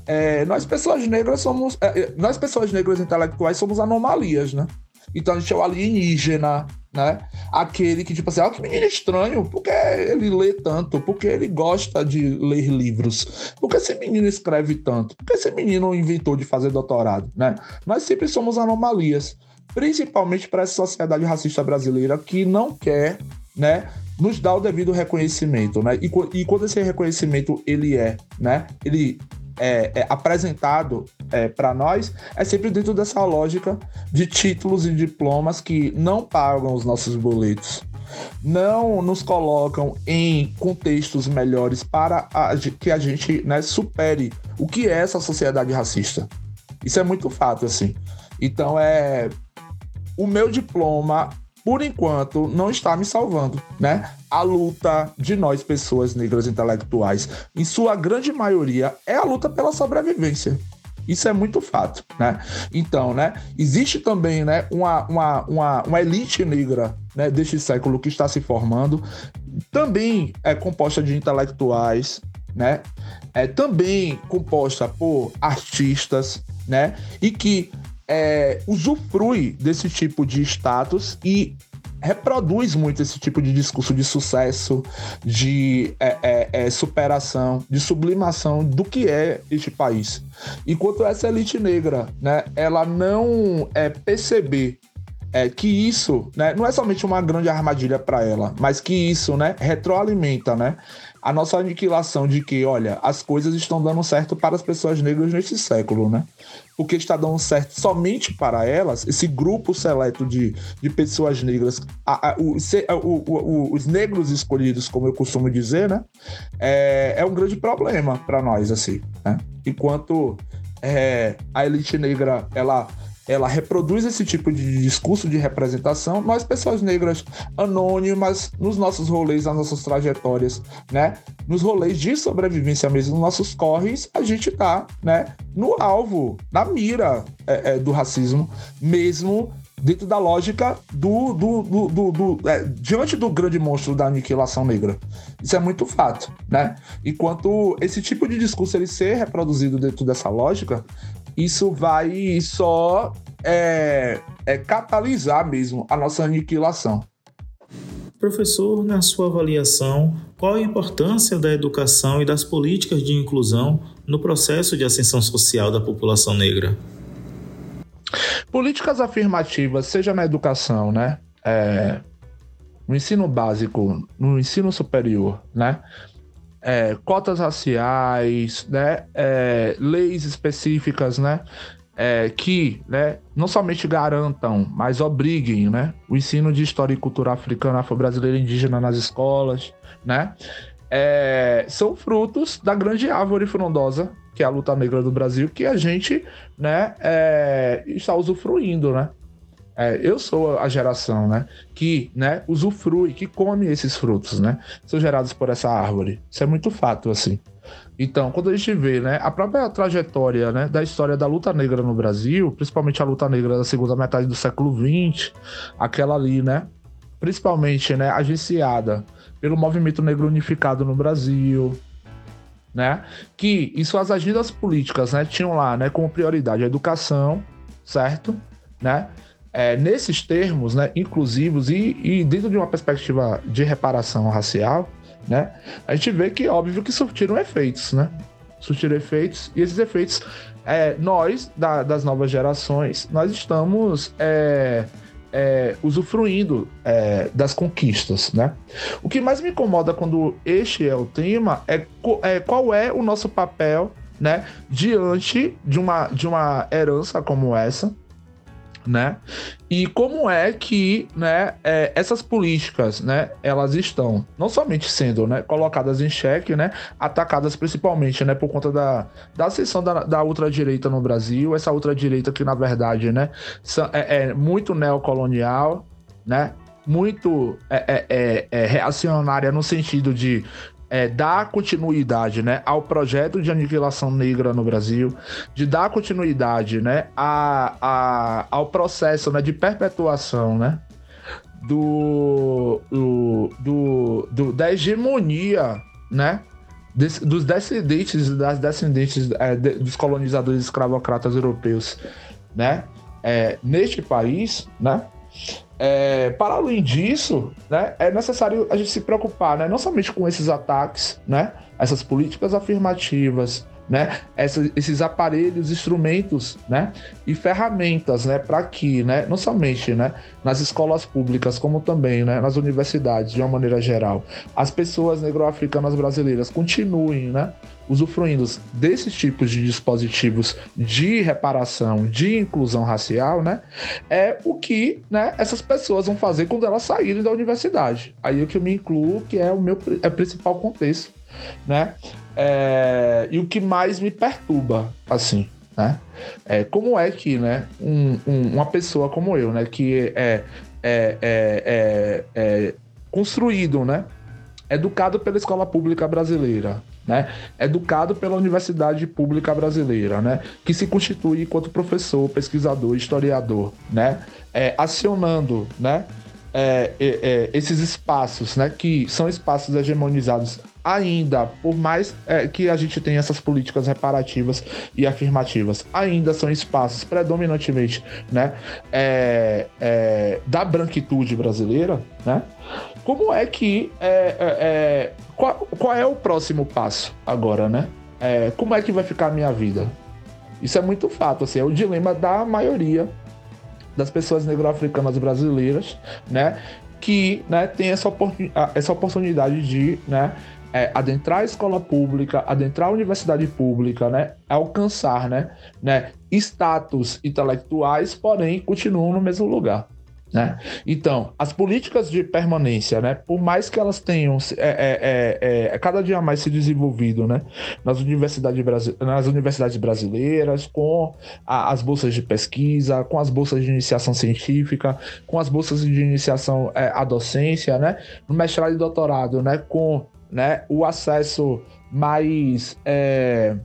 É, nós pessoas negras somos, é, é, nós pessoas negras intelectuais somos anomalias, né? Então a gente é o alienígena, né? Aquele que, tipo assim, ah, que menino estranho, porque ele lê tanto, porque ele gosta de ler livros, porque esse menino escreve tanto, porque esse menino inventou de fazer doutorado, né? Nós sempre somos anomalias, principalmente para essa sociedade racista brasileira que não quer, né? nos dar o devido reconhecimento, né? E, e quando esse reconhecimento ele é, né? Ele é, é apresentado é, para nós é sempre dentro dessa lógica de títulos e diplomas que não pagam os nossos boletos, não nos colocam em contextos melhores para a, que a gente né, supere o que é essa sociedade racista. Isso é muito fato, assim. Então é o meu diploma por enquanto, não está me salvando, né? A luta de nós, pessoas negras intelectuais, em sua grande maioria, é a luta pela sobrevivência. Isso é muito fato, né? Então, né, existe também, né, uma, uma, uma, uma elite negra, né, deste século que está se formando, também é composta de intelectuais, né? É também composta por artistas, né? E que é, usufrui desse tipo de status e reproduz muito esse tipo de discurso de sucesso, de é, é, é, superação, de sublimação do que é este país. Enquanto essa elite negra, né, ela não é, perceber é, que isso né, não é somente uma grande armadilha para ela, mas que isso né, retroalimenta né, a nossa aniquilação de que, olha, as coisas estão dando certo para as pessoas negras neste século, né? Porque está dando certo somente para elas, esse grupo seleto de, de pessoas negras, a, a, o, o, o, os negros escolhidos, como eu costumo dizer, né? É, é um grande problema para nós, assim, né? Enquanto é, a elite negra, ela ela reproduz esse tipo de discurso de representação, nós, pessoas negras anônimas, nos nossos rolês, nas nossas trajetórias, né? Nos rolês de sobrevivência mesmo, nos nossos corres, a gente tá, né? No alvo, na mira é, é, do racismo, mesmo dentro da lógica do, do, do, do, do é, diante do grande monstro da aniquilação negra. Isso é muito fato, né? Enquanto esse tipo de discurso ele ser reproduzido dentro dessa lógica, isso vai só é, é catalisar mesmo a nossa aniquilação. Professor, na sua avaliação, qual a importância da educação e das políticas de inclusão no processo de ascensão social da população negra? Políticas afirmativas, seja na educação, né? É, no ensino básico, no ensino superior, né? É, cotas raciais, né? É, leis específicas, né? É, que né, não somente garantam, mas obriguem né, o ensino de história e cultura africana, afro-brasileira e indígena nas escolas, né? É, são frutos da grande árvore frondosa que é a luta negra do Brasil, que a gente né, é, está usufruindo, né? É, eu sou a geração, né, que, né, usufrui, que come esses frutos, né, são gerados por essa árvore. Isso é muito fato, assim. Então, quando a gente vê, né, a própria trajetória, né, da história da luta negra no Brasil, principalmente a luta negra da segunda metade do século XX, aquela ali, né, principalmente, né, agenciada pelo movimento negro unificado no Brasil, né? Que em suas agendas políticas, né, tinham lá, né, como prioridade a educação, certo? Né? É, nesses termos, né, inclusivos e, e dentro de uma perspectiva de reparação racial, né, a gente vê que óbvio que surtiram efeitos, né? Surtiram efeitos e esses efeitos, é, nós da, das novas gerações, nós estamos é, é, usufruindo é, das conquistas, né? O que mais me incomoda quando este é o tema é, é, qual é o nosso papel, né, diante de uma, de uma herança como essa, né? E como é que, né, é, essas políticas, né, elas estão não somente sendo, né, colocadas em xeque, né, atacadas principalmente, né, por conta da, da ascensão da, da ultradireita no Brasil, essa ultradireita que na verdade, né, é, é muito neocolonial, né, muito é, é, é, é reacionária no sentido de é, dar continuidade né, ao projeto de aniquilação negra no Brasil, de dar continuidade né, a, a, ao processo né, de perpetuação né, do, do, do, da hegemonia né, des, dos descendentes das descendentes é, de, dos colonizadores escravocratas europeus né, é, neste país, né, é, para além disso, né, é necessário a gente se preocupar, né, não somente com esses ataques, né, essas políticas afirmativas, né, esses aparelhos, instrumentos, né, e ferramentas, né, para que, né, não somente, né, nas escolas públicas, como também, né, nas universidades, de uma maneira geral, as pessoas negro-africanas brasileiras continuem, né, usufruindo desses tipos de dispositivos de reparação, de inclusão racial, né, é o que, né, essas pessoas vão fazer quando elas saírem da universidade. Aí é que eu me incluo, que é o meu é o principal contexto, né, é, e o que mais me perturba, assim, né? É, como é que, né, um, um, uma pessoa como eu, né, que é, é, é, é, é construído, né, educado pela escola pública brasileira, né, educado pela universidade pública brasileira, né, que se constitui enquanto professor, pesquisador, historiador, né, é, acionando, né, é, é, é, esses espaços, né, que são espaços hegemonizados ainda, por mais é, que a gente tenha essas políticas reparativas e afirmativas, ainda são espaços predominantemente, né, é, é, da branquitude brasileira, né? Como é que qual, qual, é o próximo passo agora, né? como é que vai ficar a minha vida? Isso é muito fato, assim, é o dilema da maioria das pessoas negro-africanas brasileiras, né? Que né, tem essa, essa oportunidade de né, é, adentrar a escola pública, adentrar a universidade pública, né? Alcançar né, né, status intelectuais, porém continuam no mesmo lugar. Né? Então, as políticas de permanência, né, por mais que elas tenham é, é, é, é cada dia mais se desenvolvido né, nas, universidades nas universidades brasileiras, com a, as bolsas de pesquisa, com as bolsas de iniciação científica, com as bolsas de iniciação é, à docência, né, no mestrado e doutorado, né, com né, o acesso mais. É,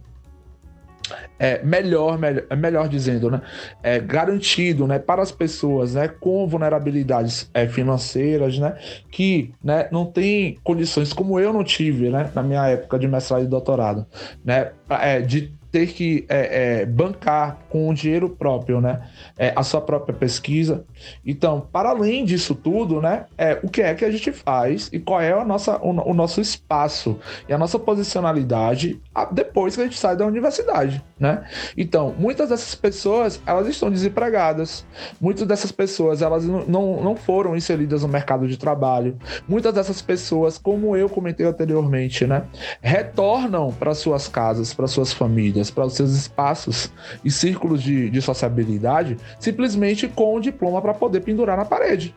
é, melhor, melhor, melhor dizendo, né, é, garantido né, para as pessoas né, com vulnerabilidades é, financeiras, né, que né, não tem condições, como eu não tive né, na minha época de mestrado e doutorado, né, é, de ter que é, é, bancar com o dinheiro próprio, né, é, a sua própria pesquisa. Então, para além disso tudo, né, é, o que é que a gente faz e qual é a nossa, o, o nosso espaço e a nossa posicionalidade depois que a gente sai da universidade, né? Então, muitas dessas pessoas, elas estão desempregadas. Muitas dessas pessoas, elas não, não foram inseridas no mercado de trabalho. Muitas dessas pessoas, como eu comentei anteriormente, né, retornam para suas casas, para suas famílias para os seus espaços e círculos de, de sociabilidade, simplesmente com o diploma para poder pendurar na parede.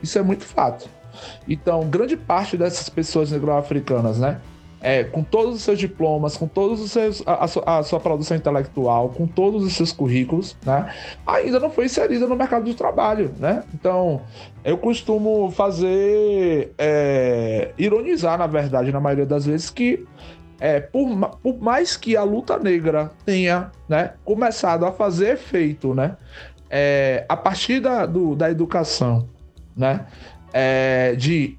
Isso é muito fato. Então, grande parte dessas pessoas negro-africanas, né? É, com todos os seus diplomas, com todos os seus a, a, a, sua produção intelectual, com todos os seus currículos, né, ainda não foi inserida no mercado de trabalho, né? Então, eu costumo fazer é, ironizar, na verdade, na maioria das vezes, que é, por, por, mais que a luta negra tenha né, começado a fazer efeito né, é, a partir da, do, da educação, né, é, de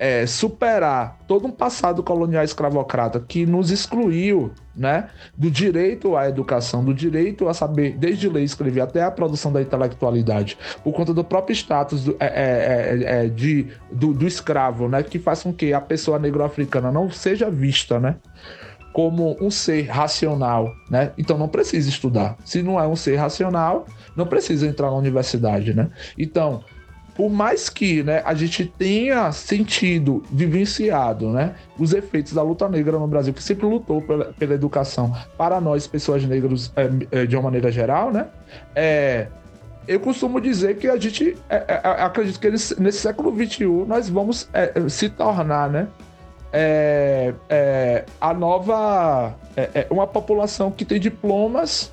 é, superar todo um passado colonial escravocrata que nos excluiu né, do direito à educação, do direito a saber, desde ler e escrever até a produção da intelectualidade, por conta do próprio status do, é, é, é, é de, do, do, escravo, né, que faz com que a pessoa negro-africana não seja vista né, como um ser racional, né? Então não precisa estudar. Se não é um ser racional, não precisa entrar na universidade, né? Então, por mais que né, a gente tenha sentido, vivenciado né, os efeitos da luta negra no Brasil, que sempre lutou pela, pela educação para nós, pessoas negras, é, é, de uma maneira geral, né? É, eu costumo dizer que a gente é, é, é acredito que nesse, século XXI nós vamos se tornar, né? a nova. uma população que tem diplomas,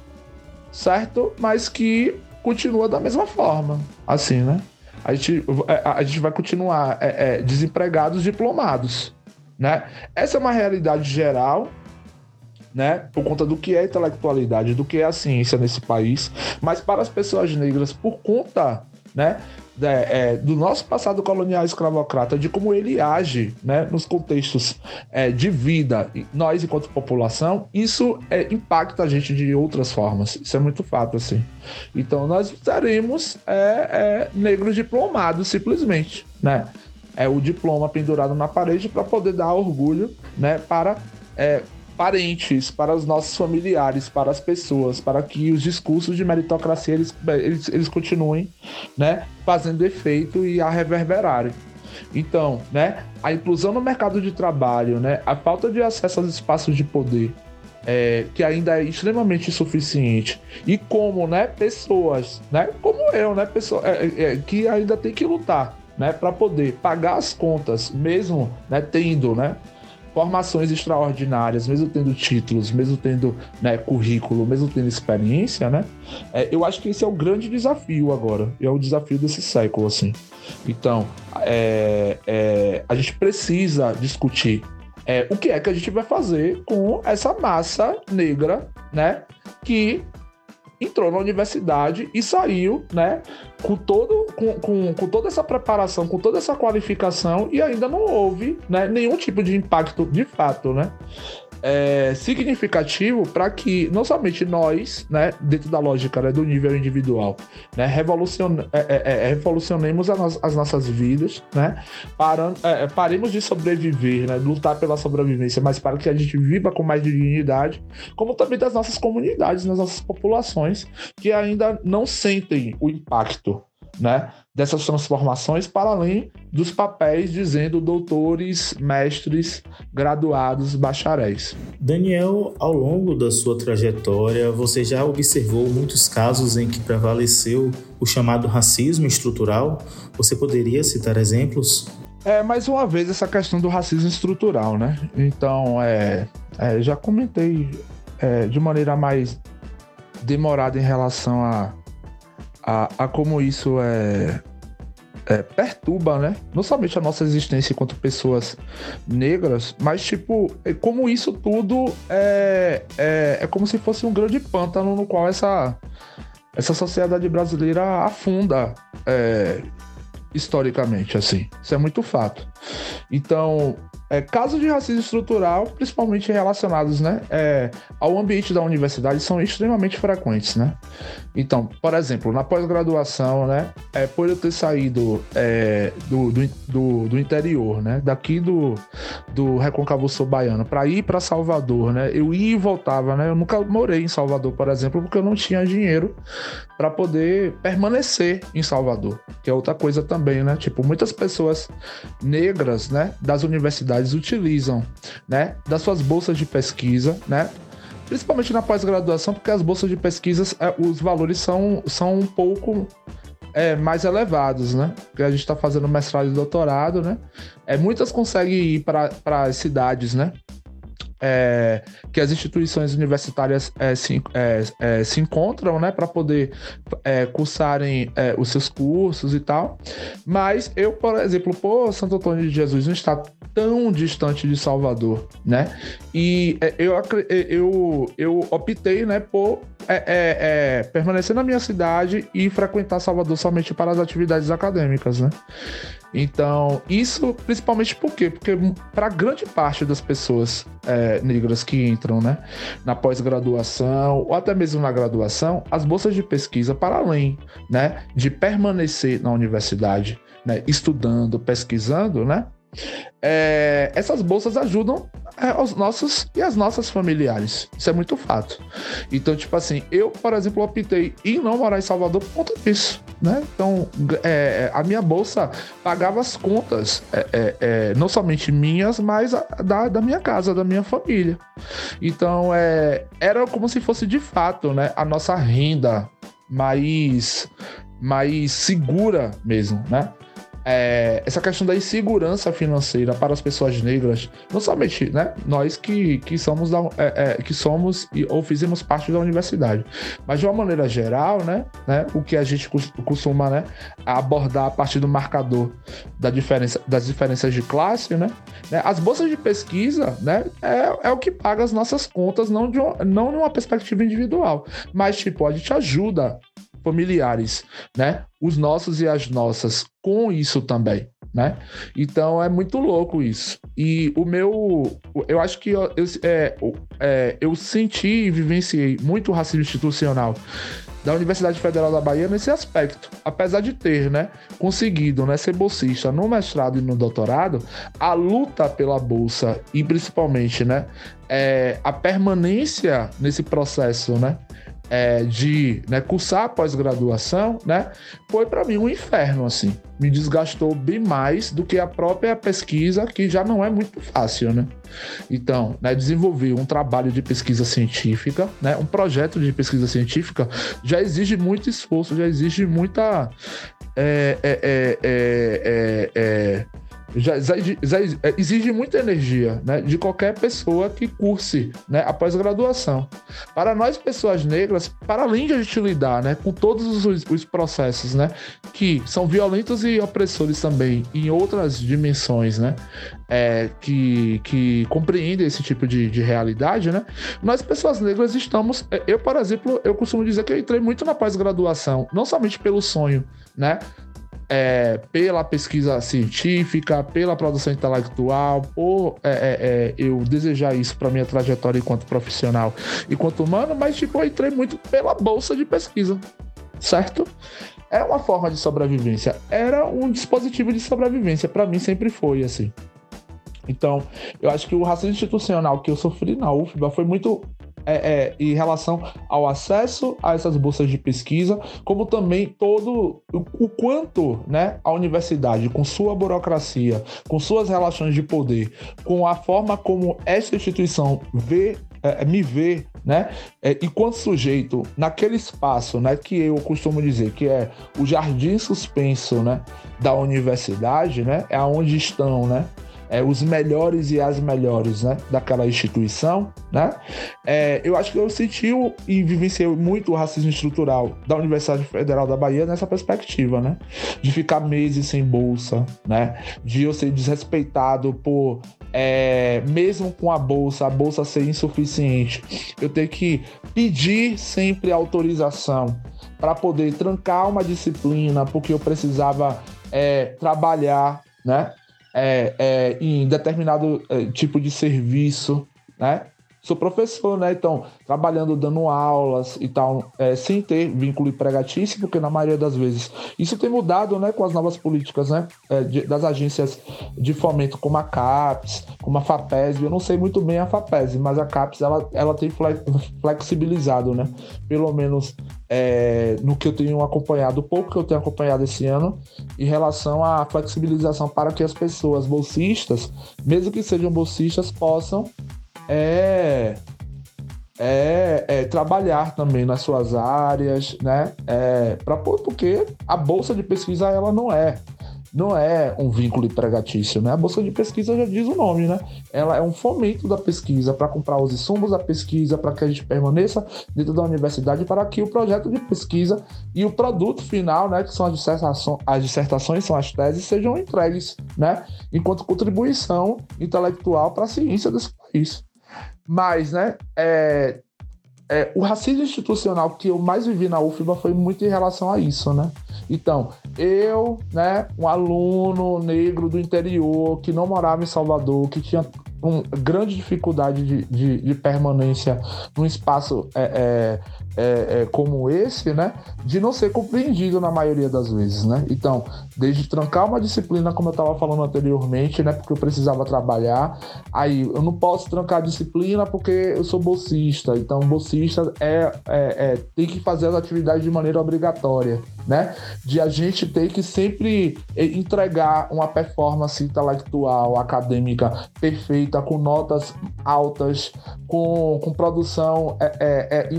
certo? Mas que continua da mesma forma. Assim, né? A gente, é, a, gente vai continuar é, é, desempregados diplomados. Né? Essa é uma realidade geral, né? Por conta do que é intelectualidade, do que é a ciência nesse país, mas para as pessoas negras, por conta né, é, é, do nosso passado colonial escravocrata, de como ele age né, nos contextos é, de vida, nós enquanto população, isso é, impacta a gente de outras formas. Isso é muito fato, assim. Então nós teremos é, é, negros diplomados, simplesmente, né? É o diploma pendurado na parede para poder dar orgulho, né? Para parentes, para os nossos familiares, para as pessoas, para que os discursos de meritocracia eles, eles, eles continuem né, fazendo efeito e a reverberarem. Então, né, a inclusão no mercado de trabalho, né, a falta de acesso aos espaços de poder, é, que ainda é extremamente insuficiente, e como né, pessoas, né, como eu, né, pessoa, é, é, que ainda tem que lutar né, para poder pagar as contas, mesmo né, tendo né, formações extraordinárias, mesmo tendo títulos, mesmo tendo né, currículo, mesmo tendo experiência, né? É, eu acho que esse é o grande desafio agora, é o desafio desse século, assim. Então, é, é, a gente precisa discutir é, o que é que a gente vai fazer com essa massa negra, né? Que entrou na universidade e saiu, né, com, todo, com, com, com, toda essa preparação, com toda essa qualificação e ainda não houve né, nenhum tipo de impacto de fato, né? É, significativo para que não somente nós, né, dentro da lógica né, do nível individual, né, revolucion, é, é, é revolucionemos as, as, nossas vidas, né, para, é, é, paremos de sobreviver, né, lutar pela sobrevivência, mas para que a gente viva com mais dignidade, como também das nossas comunidades, das nossas populações que ainda não sentem o impacto né, dessas transformações para além dos papéis dizendo doutores, mestres, graduados, bacharéis. Daniel, ao longo da sua trajetória, você já observou muitos casos em que prevaleceu o chamado racismo estrutural? Você poderia citar exemplos? É, mais uma vez, essa questão do racismo estrutural, né? Então, é, é já comentei é, de maneira mais demorada em relação a, a, a como isso é, é, perturba, né? Não somente a nossa existência enquanto pessoas negras, mas, tipo, é como isso tudo é, é, é como se fosse um grande pântano no qual essa, essa sociedade brasileira afunda é, historicamente, assim. Isso é muito fato. Então, é, casos de racismo estrutural, principalmente relacionados né, é, ao ambiente da universidade, são extremamente frequentes. Né? Então, por exemplo, na pós-graduação, né, é, por eu ter saído é, do, do, do, do, interior, né, daqui do, do Recôncavo Sul Baiano, para ir para Salvador, né, eu ia e voltava. Né, eu nunca morei em Salvador, por exemplo, porque eu não tinha dinheiro para poder permanecer em Salvador, que é outra coisa também. Né? Tipo, muitas pessoas negras né, das universidades universidades utilizam, né, das suas bolsas de pesquisa, né, principalmente na pós-graduação, porque as bolsas de pesquisa, é, os valores são, são um pouco é, mais elevados, né? Porque a gente está fazendo mestrado e doutorado, né? É, muitas conseguem ir para as cidades, né? É, que as instituições universitárias é, se, é, é se, encontram, né, para poder é, cursarem é, os seus cursos e tal. Mas eu, por exemplo, por Santo Antônio de Jesus não está tão distante de Salvador, né? E eu, eu, eu optei, né, por permanecer na minha cidade e frequentar Salvador somente para as atividades acadêmicas, né? Então, isso principalmente por quê? Porque para grande parte das pessoas é, negras que entram né, na pós-graduação ou até mesmo na graduação, as bolsas de pesquisa, para além né, de permanecer na universidade, né, estudando, pesquisando, né, é, essas bolsas ajudam é, os nossos e as nossas familiares. Isso é muito fato. Então, tipo assim, eu, por exemplo, optei em não morar em Salvador por conta disso, né? Então, é, a minha bolsa pagava as contas, é, é, é não somente minhas, mas a, da, da minha casa, da minha família. Então, é, era como se fosse de fato, né? A nossa renda mais mais segura mesmo, né? É, essa questão da insegurança financeira para as pessoas negras, não somente né, nós que, que somos, da, é, é, que somos ou fizemos parte da universidade, mas de uma maneira geral, né, né, o que a gente costuma né, abordar a partir do marcador da diferença, das diferenças de classe, né, né as bolsas de pesquisa né, é, é o que paga as nossas contas, não de, não de uma perspectiva individual, mas tipo, a gente ajuda familiares, né? Os nossos e as nossas com isso também, né? Então é muito louco isso. E o meu, eu acho que eu, eu, é, é, eu senti e vivenciei muito racismo institucional da Universidade Federal da Bahia nesse aspecto. Apesar de ter, né, conseguido, né, ser bolsista no mestrado e no doutorado, a luta pela bolsa e principalmente, né, é, a permanência nesse processo, né, é, de né, cursar pós-graduação, né, foi para mim um inferno, assim. Me desgastou bem mais do que a própria pesquisa, que já não é muito fácil, né? Então, né, desenvolver um trabalho de pesquisa científica, né, um projeto de pesquisa científica, já exige muito esforço, já exige muita. É, é, é, é, é já, já, exige muita energia né, de qualquer pessoa que curse né, a pós-graduação. Para nós, pessoas negras, para além de a gente lidar né, com todos os, os, processos né, que são violentos e opressores também em outras dimensões, né, é, que, que compreendem esse tipo de, de realidade, né, nós, pessoas negras, estamos. É, eu, por exemplo, eu costumo dizer que eu entrei muito na pós-graduação, não somente pelo sonho, né? É, pela pesquisa científica, pela produção intelectual, por é, é, é eu desejar isso para minha trajetória enquanto profissional, enquanto humano, mas tipo, eu entrei muito pela bolsa de pesquisa, certo? É uma forma de sobrevivência, era um dispositivo de sobrevivência, para mim sempre foi assim. Então, eu acho que o racismo institucional que eu sofri na UFBA foi muito é, é, em relação ao acesso a essas bolsas de pesquisa, como também todo o, quanto né, a universidade, com sua burocracia, com suas relações de poder, com a forma como essa instituição vê é, me vê, né, é, enquanto sujeito naquele espaço, né, que eu costumo dizer que é o jardim suspenso, né, da universidade, né, é onde estão, né, é, os melhores e as melhores né, daquela instituição, né? É, eu acho que eu senti e vivenciei muito o racismo estrutural da Universidade Federal da Bahia nessa perspectiva, né? De ficar meses sem bolsa, né? De eu ser desrespeitado por é, mesmo com a bolsa, a bolsa ser insuficiente, eu ter que pedir sempre autorização para poder trancar uma disciplina, porque eu precisava é, trabalhar, né? É, é, em determinado é, tipo de serviço, né? Sou professor, né? Então, trabalhando, dando aulas e tal, é, sem ter vínculo empregatício, porque na maioria das vezes isso tem mudado, né? Com as novas políticas, né? É, de, das agências de fomento, como a CAPES, como a FAPESB. Eu não sei muito bem a FAPESB, mas a CAPES, ela, ela tem flexibilizado, né? Pelo menos é, no que eu tenho acompanhado, pouco que eu tenho acompanhado esse ano, em relação à flexibilização para que as pessoas bolsistas, mesmo que sejam bolsistas, possam é, é, é, trabalhar também nas suas áreas, né? É, pra, porque a bolsa de pesquisa ela não é não é um vínculo empregatício, né? A bolsa de pesquisa já diz o nome, né? Ela é um fomento da pesquisa para comprar os insumos da pesquisa, para que a gente permaneça dentro da universidade, para que o projeto de pesquisa e o produto final, né, que são as dissertações, as dissertações são as teses, sejam entregues, né, enquanto contribuição intelectual para a ciência desse país. Mas, né, é, é, o racismo institucional que eu mais vivi na UFBA foi muito em relação a isso, né? Então, eu, né, um aluno negro do interior que não morava em Salvador, que tinha uma grande dificuldade de, de, de permanência num espaço é, é, é, é, como esse, né, de não ser compreendido na maioria das vezes, né? Então, desde trancar uma disciplina, como eu estava falando anteriormente, né, porque eu precisava trabalhar, aí eu não posso trancar a disciplina porque eu sou bolsista, então bolsista é, é, é tem que fazer as atividades de maneira obrigatória, né? De a gente ter que sempre entregar uma performance intelectual, acadêmica perfeita, com notas altas, com, com produção é, é,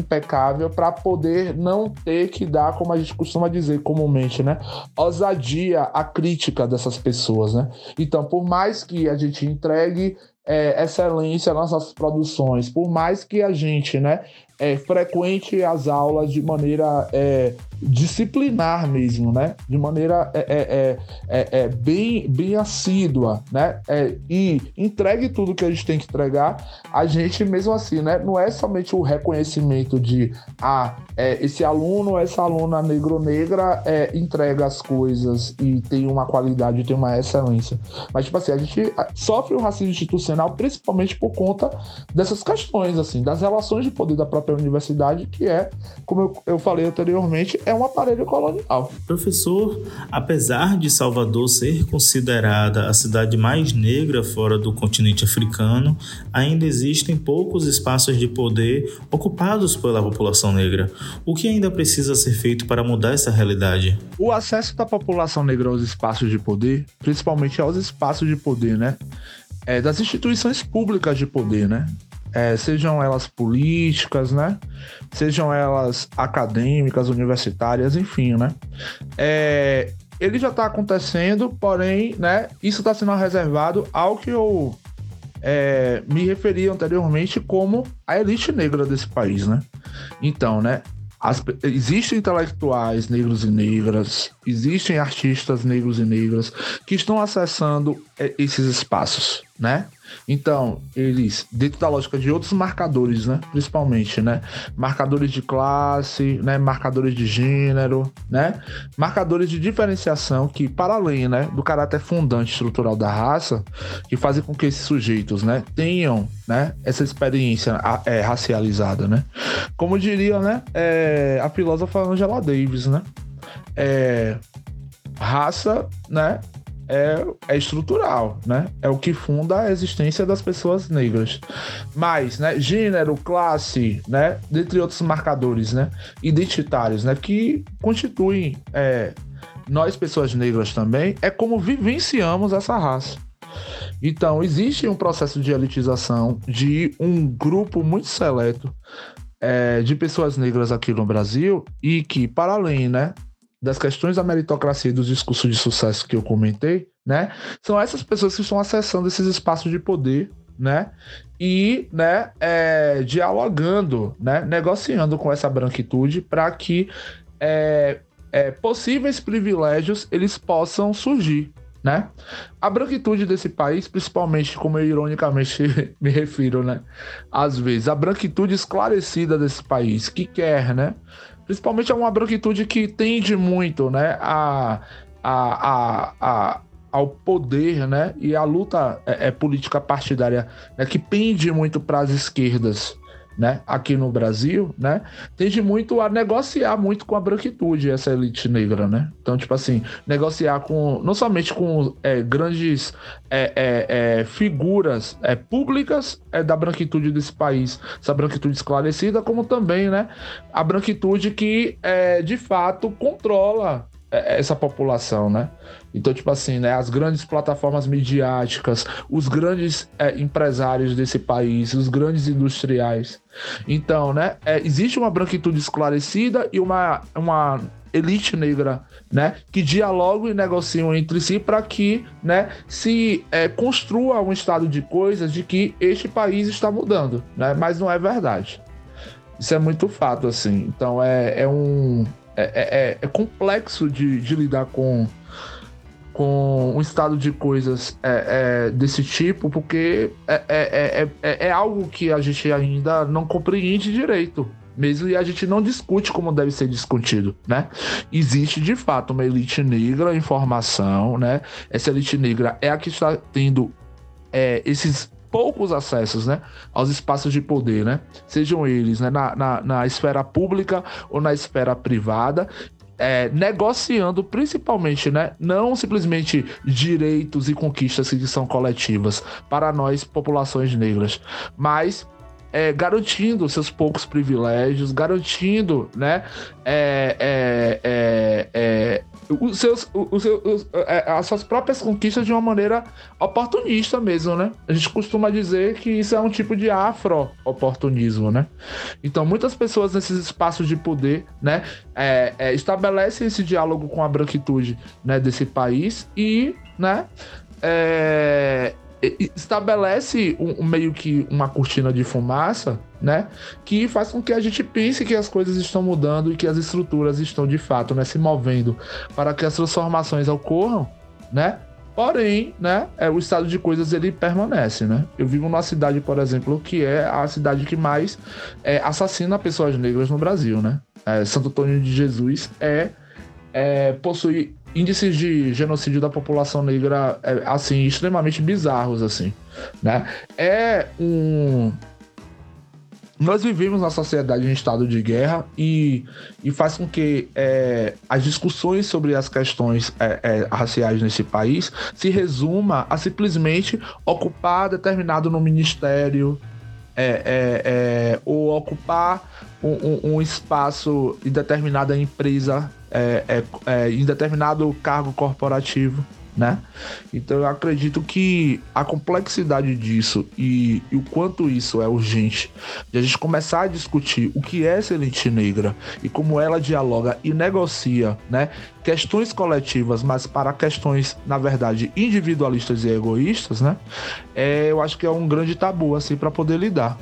impecável para poder não ter que dar, como a gente costuma dizer comumente, né? Ousadia à crítica dessas pessoas, né? Então, por mais que a gente entregue é, excelência nas nossas produções, por mais que a gente, né, é, frequente as aulas de maneira é, disciplinar mesmo, né? De maneira é, é, é, é bem, bem assídua, né? e entregue tudo que a gente tem que entregar, a gente mesmo assim, né? Não é somente o reconhecimento de ah, esse aluno, essa aluna negro negra entrega as coisas e tem uma qualidade, tem uma excelência. Mas, tipo assim, a gente sofre o racismo institucional principalmente por conta dessas questões, assim, das relações de poder da própria própria universidade, que é, como eu, eu falei anteriormente, é um aparelho colonial. Professor, apesar de Salvador ser considerada a cidade mais negra fora do continente africano, ainda existem poucos espaços de poder ocupados pela população negra. O que ainda precisa ser feito para mudar essa realidade? O acesso da população negra aos espaços de poder, principalmente aos espaços de poder, né? É, das instituições públicas de poder, né? É, sejam elas políticas, né? Sejam elas acadêmicas, universitárias, enfim, né? É, ele já está acontecendo, porém, né? Isso está sendo reservado ao que eu é, me referi anteriormente como a elite negra desse país, né? Então, né? As, existem intelectuais negros e negras, existem artistas negros e negras que estão acessando é, esses espaços, né? Então, eles, dentro da lógica de outros marcadores, né? Principalmente, né? Marcadores de classe, né? Marcadores de gênero, né? Marcadores de diferenciação que, para além, né? Do caráter fundante estrutural da raça, que fazem com que esses sujeitos, né? Tenham, né? Essa experiência é, racializada, né? Como diria, né? É, a filósofa Angela Davis, né? É, raça, né? É, é estrutural, né? É o que funda a existência das pessoas negras. Mas, né, gênero, classe, né, dentre outros marcadores, né, identitários, né, que constituem é, nós pessoas negras também, é como vivenciamos essa raça. Então, existe um processo de elitização de um grupo muito seleto é, de pessoas negras aqui no Brasil e que, para além, né, das questões da meritocracia e dos discursos de sucesso que eu comentei, né, são essas pessoas que estão acessando esses espaços de poder, né, e, né, é, dialogando, né, negociando com essa branquitude para que é, é, possíveis privilégios eles possam surgir, né? A branquitude desse país, principalmente, como eu ironicamente *laughs* me refiro, né? Às vezes, a branquitude esclarecida desse país, que quer, né? Principalmente é uma branquitude que tende muito, né, a, a, a, a ao poder, né, e a luta é, é política partidária, né, que pende muito para as esquerdas, né, aqui no Brasil, né, tende muito a negociar muito com a branquitude, essa elite negra, né? Então, tipo assim, negociar com, não somente com é, grandes é, é, é figuras é, públicas é, da branquitude desse país, essa branquitude esclarecida, como também, né, a branquitude que, de fato, controla essa população, né? Então, tipo assim, né, as grandes plataformas midiáticas, os grandes é, empresários desse país, os grandes industriais. Então, né, é, existe uma branquitude esclarecida e uma, uma elite negra, né, que dialogam e negociam entre si para que, né, se é, construa um estado de coisas de que este país está mudando, né, mas não é verdade. Isso é muito fato, assim. Então, é, é um é, é, é, complexo de, de, lidar com, com um estado de coisas é, é desse tipo, porque é, é, algo que a gente ainda não compreende direito mesmo e a gente não discute como deve ser discutido, né? Existe de fato uma elite negra em formação, né? Essa elite negra é a que está tendo é, esses poucos acessos né, aos espaços de poder, né? Sejam eles né, na, na, na esfera pública ou na esfera privada, é, negociando principalmente, né, não simplesmente direitos e conquistas que são coletivas para nós, populações negras, mas é, garantindo seus poucos privilégios, garantindo né, é, é, é, é os seus, os seus, é, as suas próprias conquistas de uma maneira oportunista mesmo, né? A gente costuma dizer que isso é um tipo de afro-oportunismo, né? Então, muitas pessoas nesses espaços de poder, né, é, é, estabelecem esse diálogo com a branquitude né, desse país e, né, é, estabelece um, meio que uma cortina de fumaça, né? Que faz com que a gente pense que as coisas estão mudando e que as estruturas estão de fato, né, se movendo para que as transformações ocorram, né? Porém, né, é, o estado de coisas ele permanece, né? Eu vivo numa cidade, por exemplo, que é a cidade que mais é, assassina pessoas negras no Brasil, né? É, Santo Antônio de Jesus é, é possui índices de genocídio da população negra é, assim extremamente bizarros assim, né? É um nós vivemos na sociedade em estado de guerra e, e faz com que é, as discussões sobre as questões é, é, raciais nesse país se resuma a simplesmente ocupar determinado no ministério é, é, ou ocupar um, um, um, espaço em determinada empresa é, é, é, em determinado cargo corporativo, né? Então eu acredito que a complexidade disso e, e, o quanto isso é urgente de a gente começar a discutir o que é essa elite negra e como ela dialoga e negocia, né? Questões coletivas, mas para questões, na verdade, individualistas e egoístas, né? É, eu acho que é um grande tabu assim para poder lidar.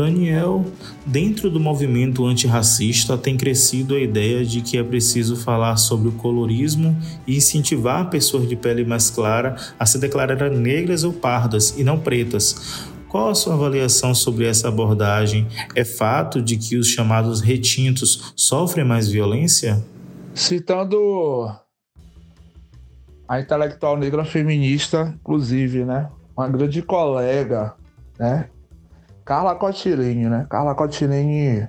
Daniel, dentro do movimento antirracista, tem crescido a ideia de que é preciso falar sobre o colorismo e incentivar pessoas de pele mais clara a se declararem negras ou pardas e não pretas. Qual a sua avaliação sobre essa abordagem? É fato de que os chamados retintos sofrem mais violência? Citando a intelectual negra feminista, inclusive, né? Uma grande colega, né? Carla Cotirini, né? Carla Cotirini,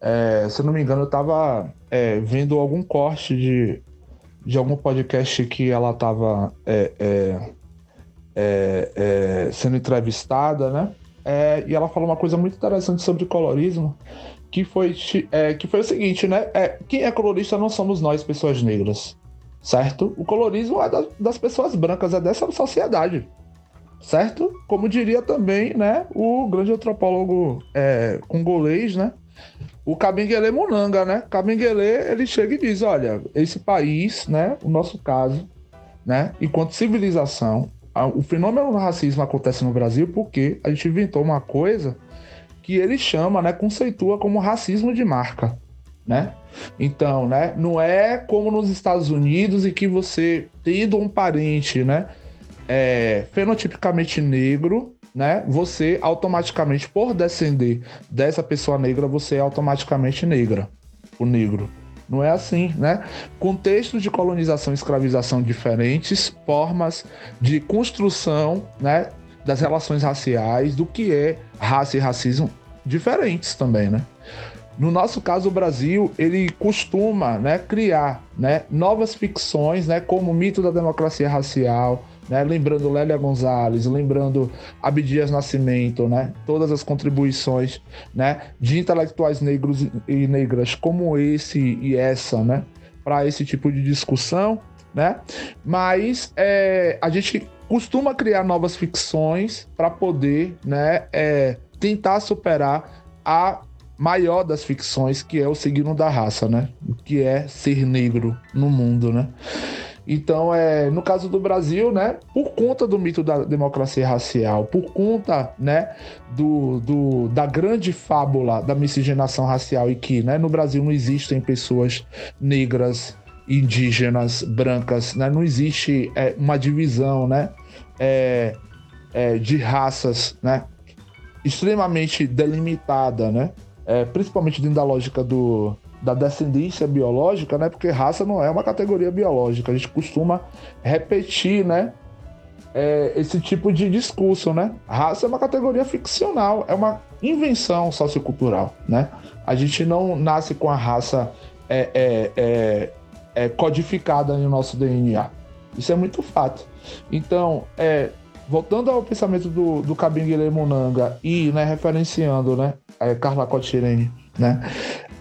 é, se não me engano, eu tava é, vendo algum corte de, de algum podcast que ela estava é, é, é, é, sendo entrevistada, né? E ela falou uma coisa muito interessante sobre colorismo, que foi, que foi o seguinte, né? Quem é colorista não somos nós, pessoas negras, certo? O colorismo é da, das pessoas brancas, é dessa sociedade, certo? Como diria também, né, o grande antropólogo é, congolês, né? O Kabengele Munanga, né? Kabengele, ele chega e diz, olha, esse país, né, o nosso caso, né, enquanto civilização, o fenômeno do racismo acontece no Brasil porque a gente inventou uma coisa que ele chama, né, conceitua como racismo de marca, né? Então, né, não é como nos Estados Unidos em que você tendo um parente, né, é, fenotipicamente negro, né, você automaticamente, por descender dessa pessoa negra, você é automaticamente negra, o negro. Não é assim, né? Contextos de colonização e escravização diferentes, formas de construção, né, das relações raciais, do que é raça e racismo diferentes também, né? No nosso caso, o Brasil, ele costuma, né, criar, né, novas ficções, né, como o mito da democracia racial, né? Lembrando Lélia Gonzalez, lembrando Abdias Nascimento, né? Todas as contribuições, né? De intelectuais negros e negras como esse e essa, né? Para esse tipo de discussão, né? Mas é, a gente costuma criar novas ficções para poder, né? É, tentar superar a maior das ficções, que é o signo da raça, né? Que é ser negro no mundo, né? Então, é, no caso do Brasil, né, por conta do mito da democracia racial, por conta né, do, do, da grande fábula da miscigenação racial e que né, no Brasil não existem pessoas negras, indígenas, brancas, né, não existe é, uma divisão né, é, é, de raças né, extremamente delimitada, né, é, principalmente dentro da lógica do, da descendência biológica, né? Porque raça não é uma categoria biológica. A gente costuma repetir, né? É, esse tipo de discurso, né? Raça é uma categoria ficcional, é uma invenção sociocultural, né? A gente não nasce com a raça é, é, é, é codificada no nosso DNA. Isso é muito fato. Então, é, voltando ao pensamento do, do Kabengele Munanga e né, referenciando né, é, Carla Cotirene, né?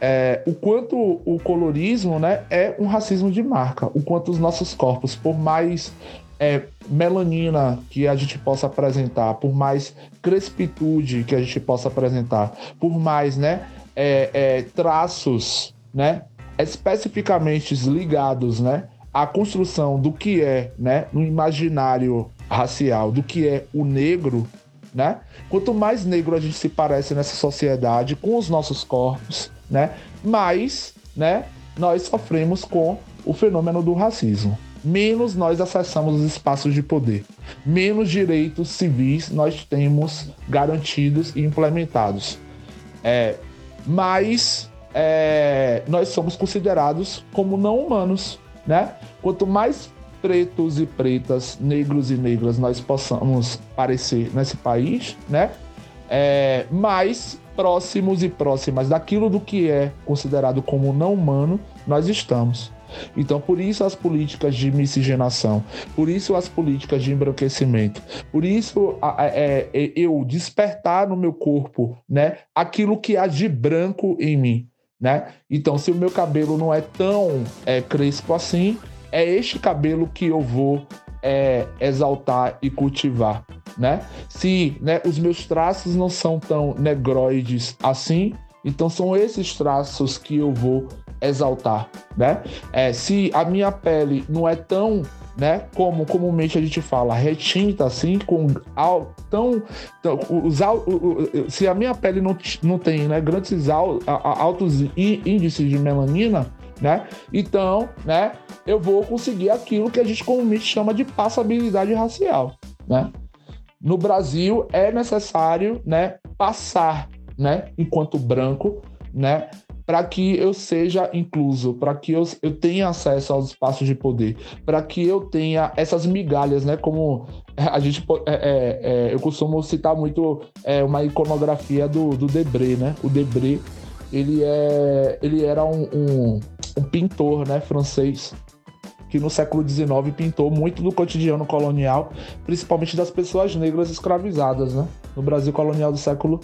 É, o quanto o colorismo né, é um racismo de marca, o quanto os nossos corpos, por mais é, melanina que a gente possa apresentar, por mais crespitude que a gente possa apresentar, por mais né, é, é, traços né, especificamente ligados né, à construção do que é né, no imaginário racial, do que é o negro, né? Quanto mais negro a gente se parece nessa sociedade com os nossos corpos, né? Mais, né, nós sofremos com o fenômeno do racismo. Menos nós acessamos os espaços de poder, menos direitos civis nós temos garantidos e implementados. É, mais é, nós somos considerados como não humanos, né? Quanto mais pretos e pretas, negros e negras nós possamos parecer nesse país, né? É, mais próximos e próximas daquilo do que é considerado como não humano, nós estamos. Então, por isso as políticas de miscigenação, por isso as políticas de embranquecimento, por isso é, é, eu despertar no meu corpo, né, aquilo que há de branco em mim, né? Então, se o meu cabelo não é tão é, crespo assim, é este cabelo que eu vou é, exaltar e cultivar, né? Se né, os meus traços não são tão negroides assim, então são esses traços que eu vou exaltar, né? É, se a minha pele não é tão né? Como comumente a gente fala, retinta assim, com tão, tão os, se a minha pele não, não tem né, grandes al, altos índices de melanina, né? Então, né, eu vou conseguir aquilo que a gente comumente chama de passabilidade racial, né? No Brasil é necessário, né, passar, né, enquanto branco, né, para que eu seja incluso, para que eu, eu tenha acesso aos espaços de poder, para que eu tenha essas migalhas, né? Como a gente é, é, é, eu costumo citar muito é, uma iconografia do, do Debré, né? O Debré ele é ele era um, um, um pintor, né, francês que no século XIX pintou muito do cotidiano colonial, principalmente das pessoas negras escravizadas, né? No Brasil colonial do século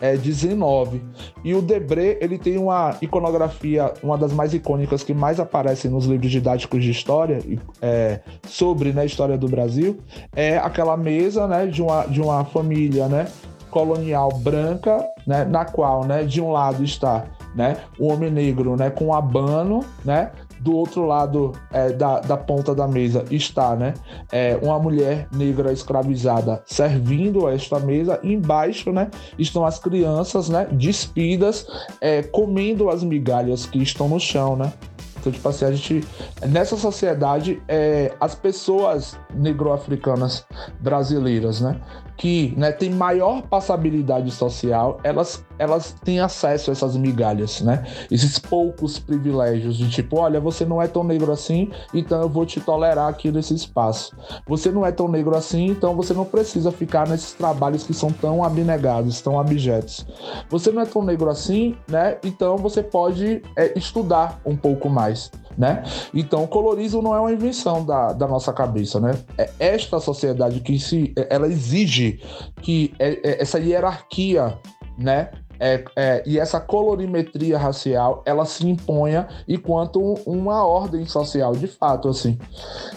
é, 19. E o Debré, ele tem uma iconografia, uma das mais icônicas que mais aparece nos livros didáticos de história é, sobre né, a história do Brasil, é aquela mesa né, de, uma, de uma família né, colonial branca, né, na qual né, de um lado está né, o homem negro né, com abano, né, do outro lado é, da, da ponta da mesa está né, é, uma mulher negra escravizada servindo a esta mesa. Embaixo né, estão as crianças né, despidas, é, comendo as migalhas que estão no chão. Né? Então, tipo assim, a gente. Nessa sociedade, é, as pessoas negro-africanas brasileiras, né? Que né, tem maior passabilidade social, elas, elas têm acesso a essas migalhas, né? Esses poucos privilégios de tipo, olha, você não é tão negro assim, então eu vou te tolerar aqui nesse espaço. Você não é tão negro assim, então você não precisa ficar nesses trabalhos que são tão abnegados, tão abjetos. Você não é tão negro assim, né? Então você pode é, estudar um pouco mais mais, né? Então, o colorismo não é uma invenção da, da nossa cabeça, né? É esta sociedade que se, ela exige que é, é, essa hierarquia, né? É, é, e essa colorimetria racial ela se imponha enquanto uma ordem social de fato assim.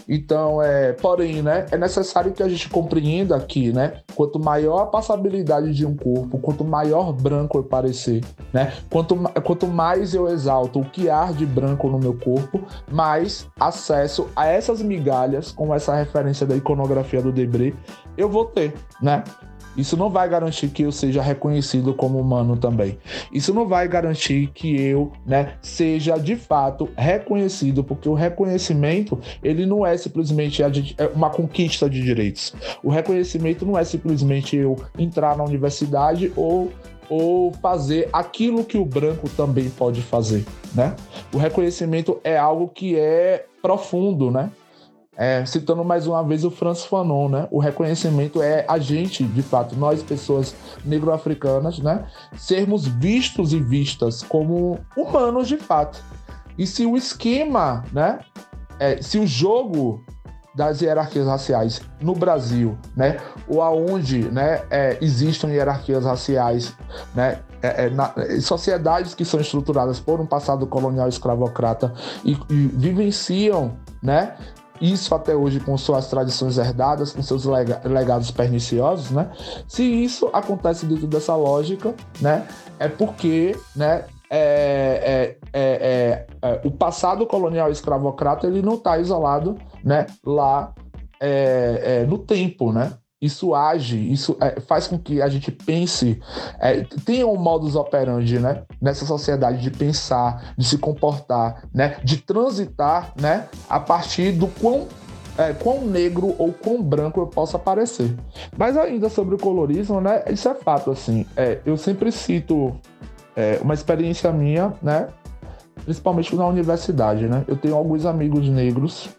Então é porém né é necessário que a gente compreenda que né quanto maior a passabilidade de um corpo quanto maior branco eu parecer né quanto, quanto mais eu exalto o que há de branco no meu corpo mais acesso a essas migalhas como essa referência da iconografia do Debré eu vou ter né isso não vai garantir que eu seja reconhecido como humano também. Isso não vai garantir que eu, né, seja de fato reconhecido, porque o reconhecimento, ele não é simplesmente é uma conquista de direitos. O reconhecimento não é simplesmente eu entrar na universidade ou ou fazer aquilo que o branco também pode fazer, né? O reconhecimento é algo que é profundo, né? É, citando mais uma vez o Franz Fanon, né? O reconhecimento é a gente, de fato, nós pessoas negro-africanas, né? Sermos vistos e vistas como humanos de fato. E se o esquema, né? É, se o jogo das hierarquias raciais no Brasil, né, ou aonde, né, é, existam hierarquias raciais, né, é, é, na, sociedades que são estruturadas por um passado colonial escravocrata e, e vivenciam, né, isso até hoje com suas tradições herdadas, com seus legados perniciosos, né? Se isso acontece dentro dessa lógica, né? É porque, né? É, é, é, é o passado colonial escravocrata ele não está isolado, né? Lá é, é, no tempo, né? Isso age, isso é, faz com que a gente pense, é, tenha um modus operandi, né, nessa sociedade de pensar, de se comportar, né, de transitar, né, a partir do quão é, quão negro ou quão branco eu possa parecer. Mas ainda sobre o colorismo, né, isso é fato, assim, é, eu sempre cito é, uma experiência minha, né, principalmente na universidade, né, eu tenho alguns amigos negros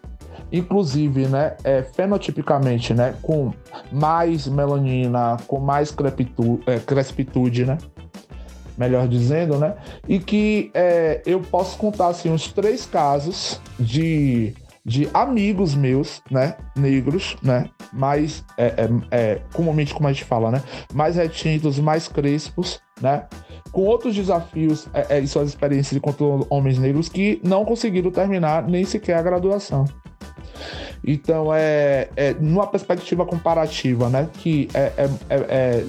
inclusive, né, é, fenotipicamente, né, com mais melanina, com mais crepitude, é, crespitude, né, melhor dizendo, né, e que é, eu posso contar assim uns três casos de de amigos meus, né, negros, né, mais é, é, é, comumente como a gente fala, né, mais mais crespos, né, com outros desafios é, é, e suas experiências enquanto homens negros que não conseguiram terminar nem sequer a graduação. Então, é, é numa perspectiva comparativa, né? Que é, é, é, é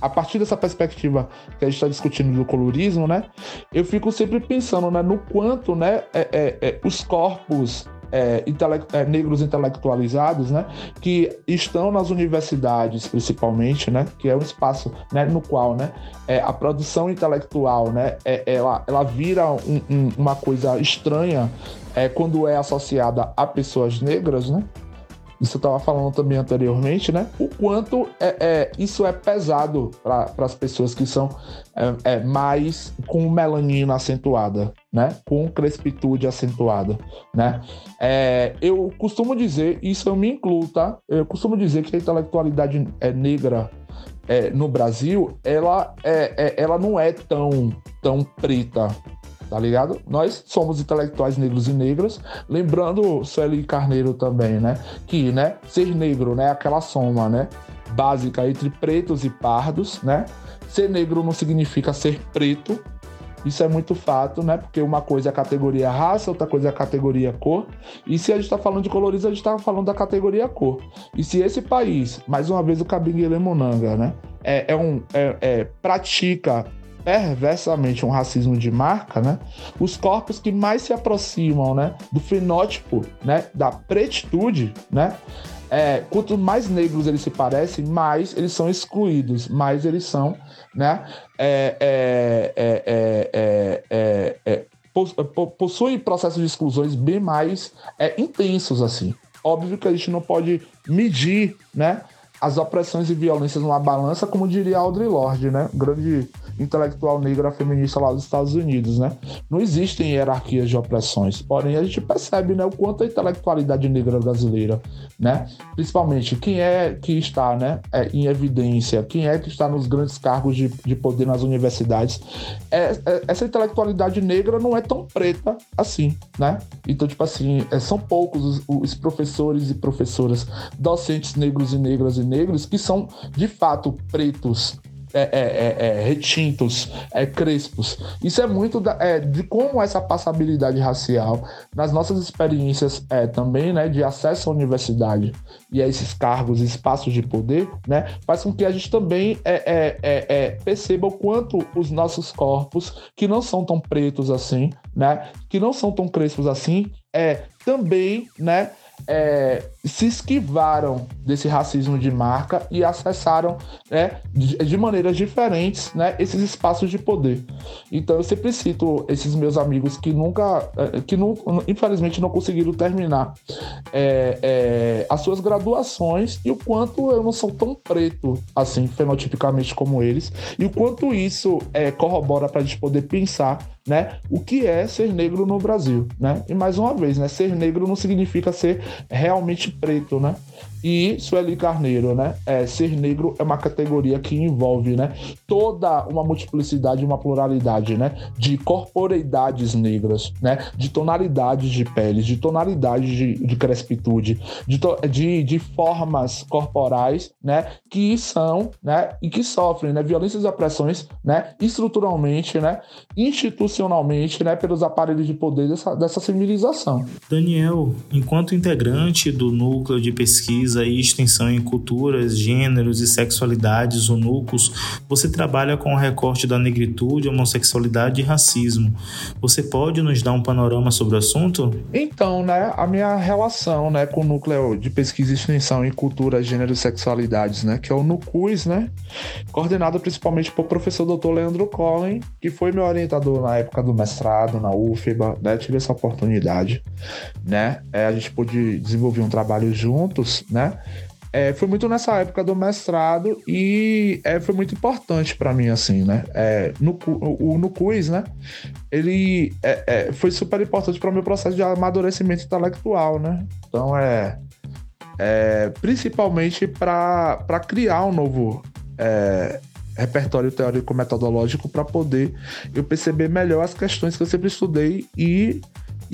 a partir dessa perspectiva que a gente está discutindo do colorismo, né? Eu fico sempre pensando né, no quanto né, é, é, os corpos é, é, negros intelectualizados, né, que estão nas universidades, principalmente, né, que é um espaço né, no qual né, é, a produção intelectual né, é, ela, ela vira um, um, uma coisa estranha é, quando é associada a pessoas negras, né? Isso eu estava falando também anteriormente, né? O quanto é, é isso é pesado para as pessoas que são é, é, mais com melanina acentuada, né? Com crespitude acentuada, né? É, eu costumo dizer, isso eu me incluo, tá? Eu costumo dizer que a intelectualidade é negra é, no Brasil, ela, é, é, ela não é tão, tão preta tá ligado? Nós somos intelectuais negros e negras, lembrando Sueli Carneiro também, né? Que, né, ser negro, né, aquela soma, né, básica entre pretos e pardos, né? Ser negro não significa ser preto, isso é muito fato, né? Porque uma coisa é a categoria raça, outra coisa é a categoria cor. E se a gente está falando de colorismo, a gente está falando da categoria cor. E se esse país, mais uma vez o Cabinguele Monanga, né? É, é um, é, é, pratica perversamente um racismo de marca, né? Os corpos que mais se aproximam, né, do fenótipo, né, da pretitude, né? É, quanto mais negros eles se parecem, mais eles são excluídos, mais eles são, né? É, é, é, é possuem processos de exclusões bem mais intensos assim. Óbvio que a gente não pode medir, né? As opressões e violências numa balança, como diria Audre Lorde, né? Grande intelectual negra feminista lá dos Estados Unidos, né? Não existem hierarquias de opressões, porém a gente percebe, né, o quanto a intelectualidade negra brasileira, né, principalmente quem é que está, né, é, em evidência, quem é que está nos grandes cargos de, de poder nas universidades, é, é, essa intelectualidade negra não é tão preta assim, né? Então, tipo assim, é, são poucos os, os professores e professoras, docentes negros e negras e negros que são de fato pretos é, é, é, é, retintos, é, crespos. Isso é muito da, é, de como essa passabilidade racial, nas nossas experiências também, né, de acesso à universidade e a esses cargos, espaços de poder, né, faz com que a gente também perceba o quanto os nossos corpos, que não são tão pretos assim, né, que não são tão crespos assim, é, também, né, é, se esquivaram desse racismo de marca e acessaram né, de, de, maneiras diferentes né, esses espaços de poder. Então eu sempre cito esses meus amigos que nunca, é, que não, infelizmente não conseguiram terminar é, é, as suas graduações e o quanto eu não sou tão preto assim, fenotipicamente como eles, e o quanto isso é, corrobora para a gente poder pensar né? O que é ser negro no Brasil, né? E mais uma vez, né? Ser negro não significa ser realmente preto, né? E Sueli Carneiro, né? É, ser negro é uma categoria que envolve, né? Toda uma multiplicidade, uma pluralidade, né? De corporeidades negras, né? De tonalidades de peles, de tonalidades de, de crespitude, de, de, de formas corporais, né? Que são, né? E que sofrem, né? Violências e opressões, né? Estruturalmente, né? Institucionalmente, né? Pelos aparelhos de poder dessa, dessa civilização. Daniel, enquanto integrante do núcleo de pesquisa pesquisa e extensão em culturas, gêneros e sexualidades, o NUCUS, você trabalha com o recorte da negritude, homossexualidade e racismo. Você pode nos dar um panorama sobre o assunto? Então, né, a minha relação, né, com o núcleo de pesquisa e extensão em cultura, gêneros e sexualidades, né, que é o NUCUS, né, coordenado principalmente por professor Dr. Leandro Collin, que foi meu orientador na época do mestrado na UFBA, né, tive essa oportunidade, né, é, a gente pôde desenvolver um trabalho juntos, né, é, foi muito nessa época do mestrado e é, foi muito importante para mim, assim, né? É, no, o, quiz, né? Ele é, é foi super importante para o meu processo de amadurecimento intelectual, né? Então, é, é principalmente para criar um novo repertório teórico-metodológico para poder eu perceber melhor as questões que eu sempre estudei e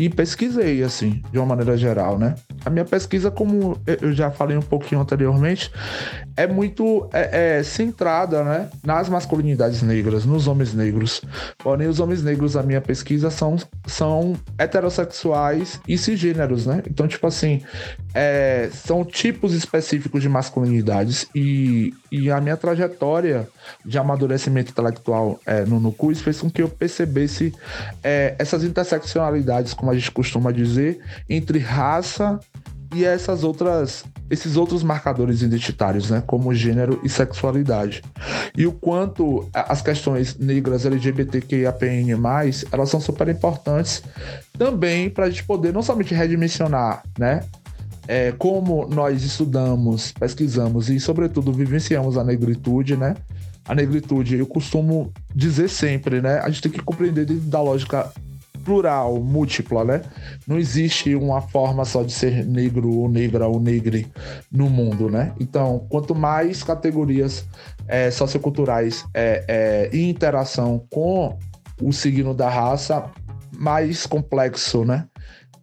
e pesquisei, assim, de uma maneira geral, né? A minha pesquisa, como eu já falei um pouquinho anteriormente, é muito é, é, centrada, né, nas masculinidades negras, nos homens negros. Porém, os homens negros da minha pesquisa são, são heterossexuais e cisgêneros, né? Então, tipo assim, é, são tipos específicos de masculinidades e, e a minha trajetória de amadurecimento intelectual é, no NUCUS fez com que eu percebesse é, essas interseccionalidades, como a gente costuma dizer, entre raça e essas outras esses outros marcadores identitários, né, como gênero e sexualidade. E o quanto as questões negras LGBTQIAPN+, elas são super importantes também para a gente poder não somente redimensionar, né, é, como nós estudamos, pesquisamos e, sobretudo, vivenciamos a negritude, né? A negritude, eu costumo dizer sempre, né? A gente tem que compreender da lógica plural, múltipla, né? Não existe uma forma só de ser negro ou negra ou negre no mundo, né? Então, quanto mais categorias é, socioculturais é, é, e interação com o signo da raça, mais complexo, né?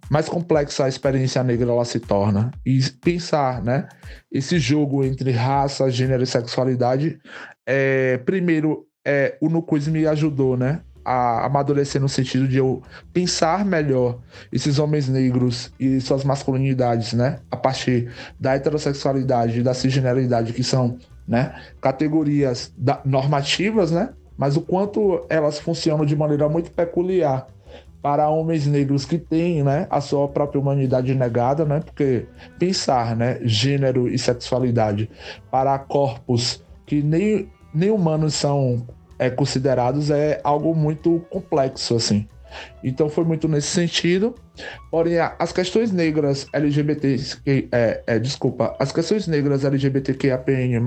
Mais complexa a experiência negra ela se torna. E pensar, né? Esse jogo entre raça, gênero e sexualidade, é, primeiro, é, o Nucuz me ajudou, né? a amadurecer no sentido de eu pensar melhor esses homens negros e suas masculinidades, né? A partir da heterossexualidade e da cisgeneridade, que são né, categorias da, normativas, né? Mas o quanto elas funcionam de maneira muito peculiar para homens negros que têm né, a sua própria humanidade negada, né? Porque pensar né, gênero e sexualidade para corpos que nem, nem humanos são é, considerados é algo muito complexo, assim. Então foi muito nesse sentido. Porém, as questões negras LGBT, é, é, desculpa, as questões negras LGBTQIAPN+,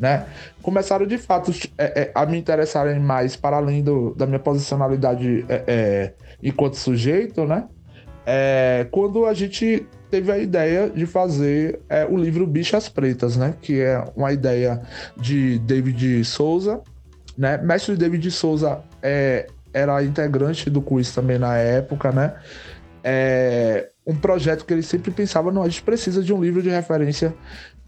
né, começaram de fato é, é, a me interessarem mais para além do, da minha posicionalidade é, é, enquanto sujeito, né? quando a gente teve a ideia de fazer o livro Bichas Pretas, né? Que é uma ideia de David Souza, né? Mestre David Souza é, era integrante do quiz também na época, né? É um projeto que ele sempre pensava, não, a gente precisa de um livro de referência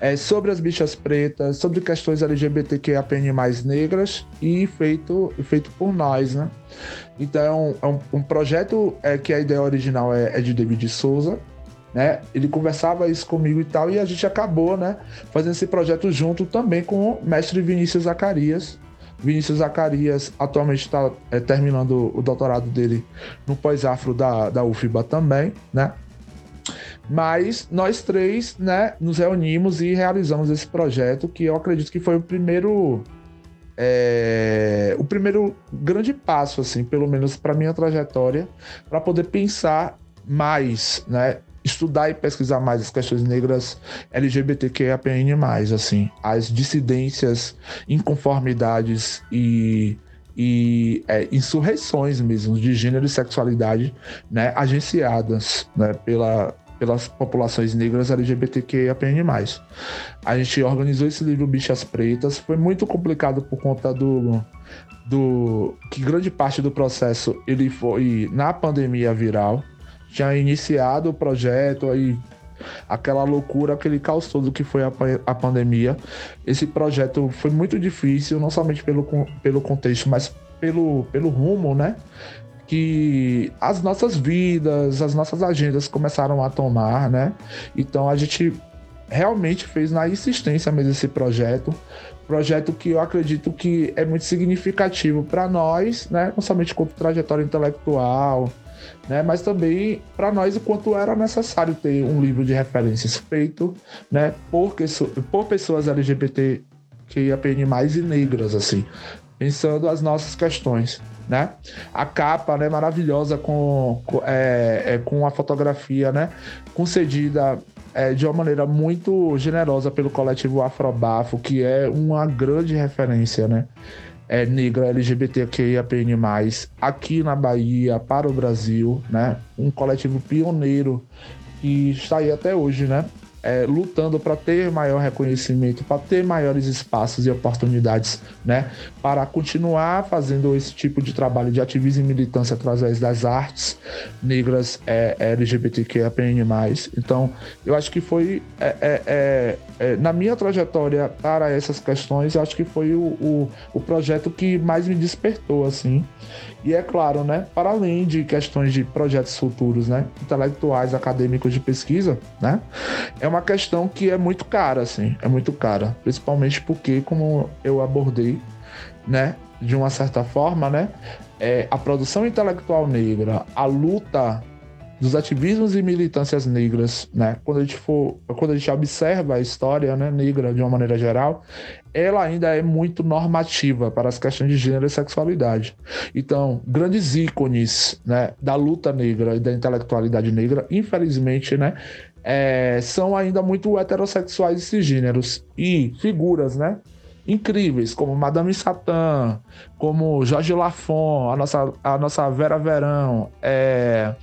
é, sobre as bichas pretas, sobre questões LGBTQIAPN+, negras e feito, feito por nós, né? Então, é um, um projeto é, que a ideia original é, é de David Souza, né? Ele conversava isso comigo e tal, e a gente acabou, né, fazendo esse projeto junto também com o mestre Vinícius Zacarias, Vinícius Zacarias atualmente está é, terminando o doutorado dele no pós-afro da, da UFBA também, né? Mas nós três, né, nos reunimos e realizamos esse projeto que eu acredito que foi o primeiro é, o primeiro grande passo, assim, pelo menos para minha trajetória, para poder pensar mais, né, estudar e pesquisar mais as questões negras LGBTQIAPN+, assim, as dissidências, inconformidades e e é, insurreições mesmo de gênero e sexualidade, né, agenciadas, né, pela, pelas populações negras LGBTQIAPN+. A gente organizou esse livro Bichas Pretas, foi muito complicado por conta do do que grande parte do processo ele foi na pandemia viral, tinha iniciado o projeto, aí aquela loucura, aquele caos todo que foi a, a pandemia. Esse projeto foi muito difícil, não somente pelo, pelo contexto, mas pelo, pelo rumo, né? Que as nossas vidas, as nossas agendas começaram a tomar, né? Então a gente realmente fez na insistência mesmo esse projeto. Projeto que eu acredito que é muito significativo para nós, né? Não somente como trajetória intelectual, né? Mas também para nós o quanto era necessário ter um livro de referências feito, né? Por, por pessoas LGBT que APN mais e negras assim, pensando as nossas questões. Né? A capa, né, maravilhosa com, com, é, é, com a fotografia, né, concedida é, de uma maneira muito generosa pelo coletivo Afrobafo, que é uma grande referência, né? É, negra LGBTQIAPN+, aqui na Bahia, para o Brasil, né? Um coletivo pioneiro que está aí até hoje, né? É, lutando para ter maior reconhecimento, para ter maiores espaços e oportunidades, né? Para continuar fazendo esse tipo de trabalho de ativismo e militância através das artes negras é, LGBTQIAPN+. Então, eu acho que foi, é, é, é, é, na minha trajetória para essas questões, eu acho que foi o, o, o projeto que mais me despertou, assim. E é claro, né, para além de questões de projetos futuros, né, intelectuais, acadêmicos de pesquisa, né, é uma questão que é muito cara, assim, é muito cara, principalmente porque, como eu abordei, né, de uma certa forma, né, é, a produção intelectual negra, a luta dos ativismos e militâncias negras, né? Quando a gente for, quando a gente observa a história, né, negra de uma maneira geral, ela ainda é muito normativa para as questões de gênero e sexualidade. Então, grandes ícones, né, da luta negra e da intelectualidade negra, infelizmente, né, é, são ainda muito heterossexuais e cisgêneros e figuras, né, incríveis, como Madame Satã, como Jorge Lafon, a nossa, a nossa Vera Verão, é,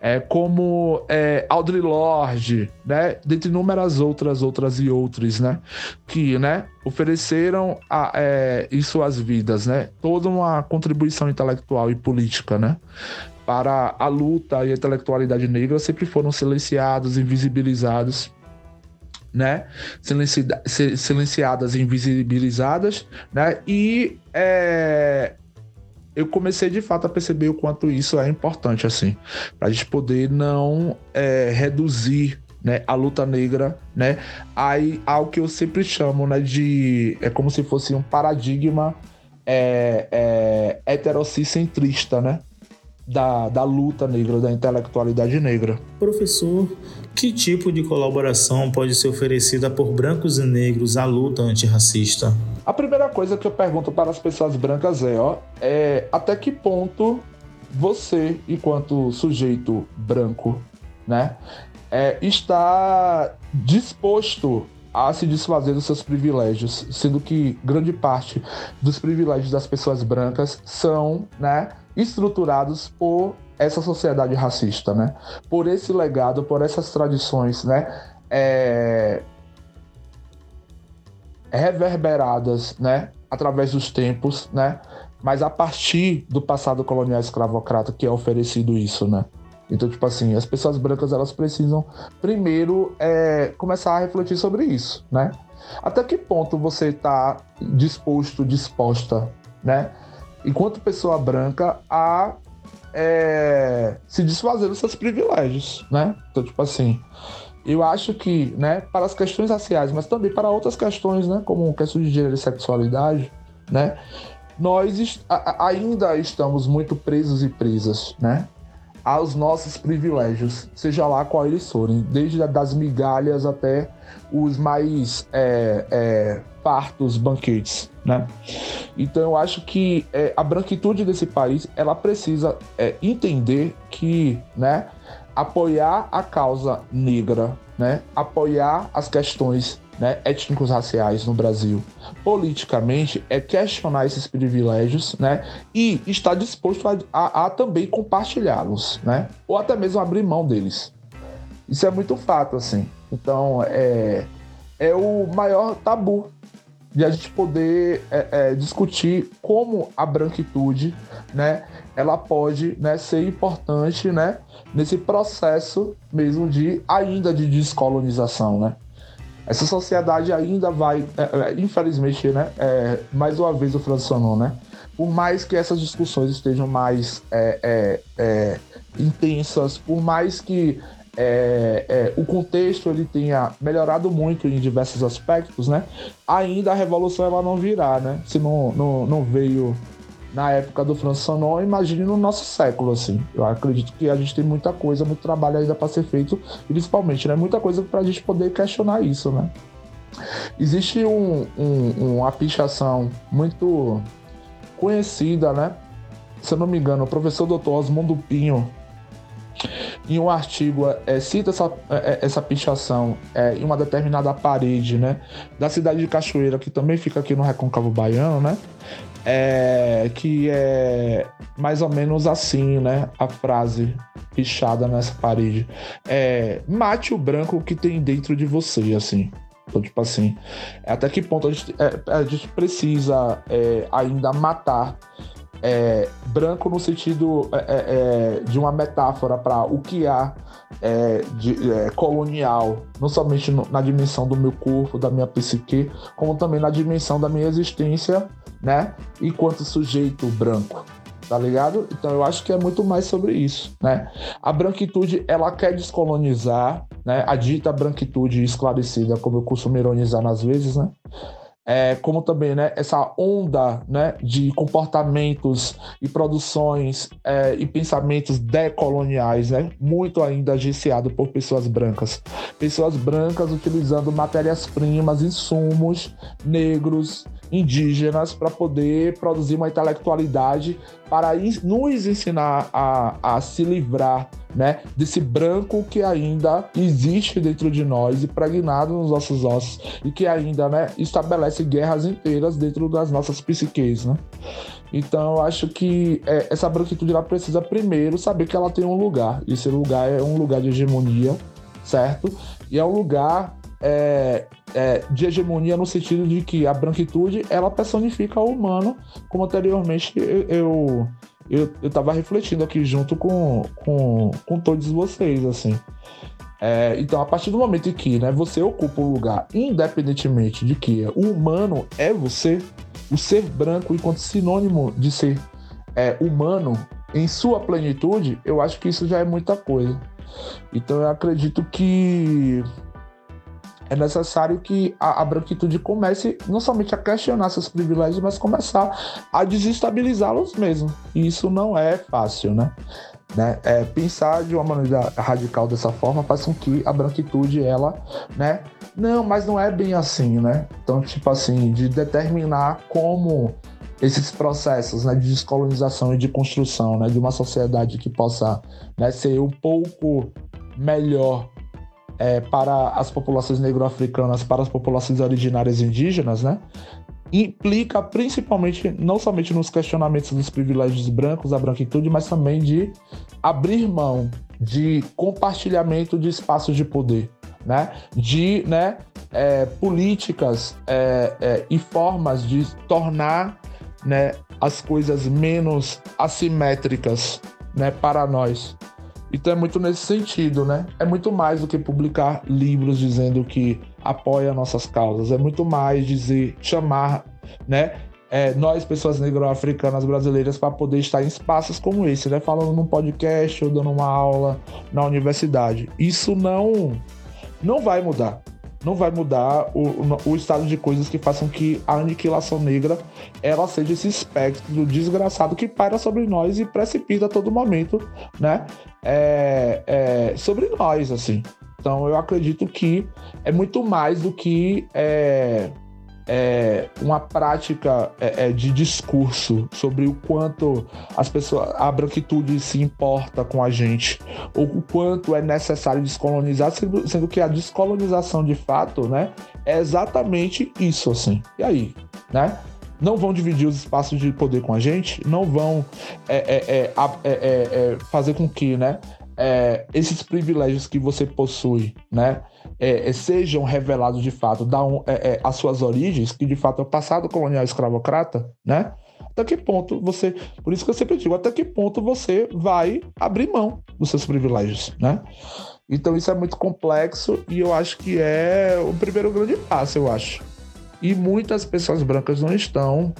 é, como é, Audre Lorde, né? dentre inúmeras outras, outras e outras, né? que né, ofereceram a, é, em suas vidas né, toda uma contribuição intelectual e política, né? para a luta e a intelectualidade negra sempre foram silenciados, invisibilizados né? Silenci silenciadas invisibilizadas, né? E é, eu comecei de fato a perceber o quanto isso é importante, assim, para a gente poder não é, reduzir né, a luta negra, né, aí ao que eu sempre chamo, né, de é como se fosse um paradigma é, é, né, da, da luta negra, da intelectualidade negra. Professor, que tipo de colaboração pode ser oferecida por brancos e negros à luta antirracista? A primeira coisa que eu pergunto para as pessoas brancas é, ó, é até que ponto você, enquanto sujeito branco, né, é, está disposto a se desfazer dos seus privilégios, sendo que grande parte dos privilégios das pessoas brancas são, né, estruturados por essa sociedade racista, né? Por esse legado, por essas tradições, né? É... reverberadas, né? Através dos tempos, né? Mas a partir do passado colonial escravocrata que é oferecido isso, né? Então, tipo assim, as pessoas brancas elas precisam primeiro é, começar a refletir sobre isso, né? Até que ponto você está disposto, disposta, né? enquanto pessoa branca, a é, se desfazer dos seus privilégios, né? Então, tipo assim, eu acho que, né, para as questões raciais, mas também para outras questões, né, como questões de gênero e sexualidade, né, nós est ainda estamos muito presos e presas, né, aos nossos privilégios, seja lá qual eles forem, desde das migalhas até os mais é, é, fartos banquetes, né? Então eu acho que é, a branquitude desse país ela precisa é, entender que, né, apoiar a causa negra, né, apoiar as questões né, étnicos raciais no Brasil politicamente é questionar esses privilégios, né, e estar disposto a, a, a também compartilhá-los, né, ou até mesmo abrir mão deles. Isso é muito fato, assim. Então, é, é o maior tabu de a gente poder é, é, discutir como a branquitude, né, ela pode né, ser importante, né, nesse processo mesmo de ainda de descolonização, né. Essa sociedade ainda vai, é, é infelizmente, né, é, mais uma vez o Francisco né, por mais que essas discussões estejam mais é, intensas, por mais que é, é, o contexto ele tenha melhorado muito em diversos aspectos, né? Ainda a revolução ela não virá, né? Se não, não, não veio na época do Francis Fanon, imagine no nosso século, assim. Eu acredito que a gente tem muita coisa, muito trabalho ainda para ser feito, principalmente, né? Muita coisa para a gente poder questionar isso, né? Existe um, um, uma pichação muito conhecida, né? Se eu não me engano, o professor Dr. Osmundo Pinho, em um artigo é, cita essa, é, é, essa pichação é, em uma determinada parede, né, da cidade de Cachoeira, que também fica aqui no Recôncavo Baiano, né, é, que é mais ou menos assim, né, a frase pichada nessa parede. É, mate o branco que tem dentro de você, assim. Então, tipo assim, até que ponto a gente, é, a gente precisa é, ainda matar é, branco no sentido é, é, é de uma metáfora para o que há é, de, é, colonial, não somente no, na dimensão do meu corpo, da minha psique, como também na dimensão da minha existência, né? Enquanto sujeito branco, tá ligado? Então eu acho que é muito mais sobre isso, né? A branquitude, ela quer descolonizar, né? A dita branquitude esclarecida, como eu costumo ironizar nas vezes, né? É, como também né, essa onda né, de comportamentos e produções é, e pensamentos decoloniais, né, muito ainda agenciado por pessoas brancas. Pessoas brancas utilizando matérias-primas, insumos negros, indígenas, para poder produzir uma intelectualidade para nos ensinar a, a se livrar né? Desse branco que ainda existe dentro de nós, impregnado nos nossos ossos e que ainda, né, estabelece guerras inteiras dentro das nossas psiques, né? Então eu acho que é, essa branquitude ela precisa primeiro saber que ela tem um lugar. E esse lugar é um lugar de hegemonia, certo? E é um lugar é, é, de hegemonia no sentido de que a branquitude ela personifica o humano, como anteriormente eu eu, eu tava refletindo aqui junto com, com, com todos vocês, assim. É, então, a partir do momento em que né, você ocupa um lugar, independentemente de que o humano é você, o ser branco, enquanto sinônimo de ser é, humano em sua plenitude, eu acho que isso já é muita coisa. Então, eu acredito que é necessário que a, a, branquitude comece não somente a questionar seus privilégios, mas começar a desestabilizá-los mesmo. E isso não é fácil, né? né? É, pensar de uma maneira radical dessa forma faz com que a branquitude, ela, né? Não, mas não é bem assim, né? Então, tipo assim, de determinar como esses processos né, de descolonização e de construção né, de uma sociedade que possa né, ser um pouco melhor é, para as populações negro-africanas, para as populações originárias indígenas, né? Implica principalmente, não somente nos questionamentos dos privilégios brancos, da branquitude, mas também de abrir mão de compartilhamento de espaços de poder, né? De né, é, políticas é, é, e formas de tornar né, as coisas menos assimétricas né, para nós. Então é muito nesse sentido, né? É muito mais do que publicar livros dizendo que apoia nossas causas, é muito mais dizer, chamar, né? É, nós, pessoas negro-africanas brasileiras, para poder estar em espaços como esse, né? Falando num podcast ou dando uma aula na universidade. Isso não, não vai mudar não vai mudar o, o, estado de coisas que façam que a aniquilação negra ela seja esse espectro desgraçado que paira sobre nós e precipita a todo momento, né? É, é, sobre nós, assim. Então eu acredito que é muito mais do que é, é, uma prática é, é, de discurso sobre o quanto as pessoas, a branquitude se importa com a gente, ou o quanto é necessário descolonizar, sendo, que a descolonização de fato, né, é exatamente isso, assim. E aí, né? não vão dividir os espaços de poder com a gente, não vão é, é, é, é fazer com que né, esses privilégios que você possui né, é, é, sejam revelados de fato da é, é, as suas origens, que de fato é o passado colonial escravocrata, né? Até que ponto você. Por isso que eu sempre digo, até que ponto você vai abrir mão dos seus privilégios, né? Então isso é muito complexo e eu acho que é o primeiro grande passo, eu acho. E muitas pessoas brancas não estão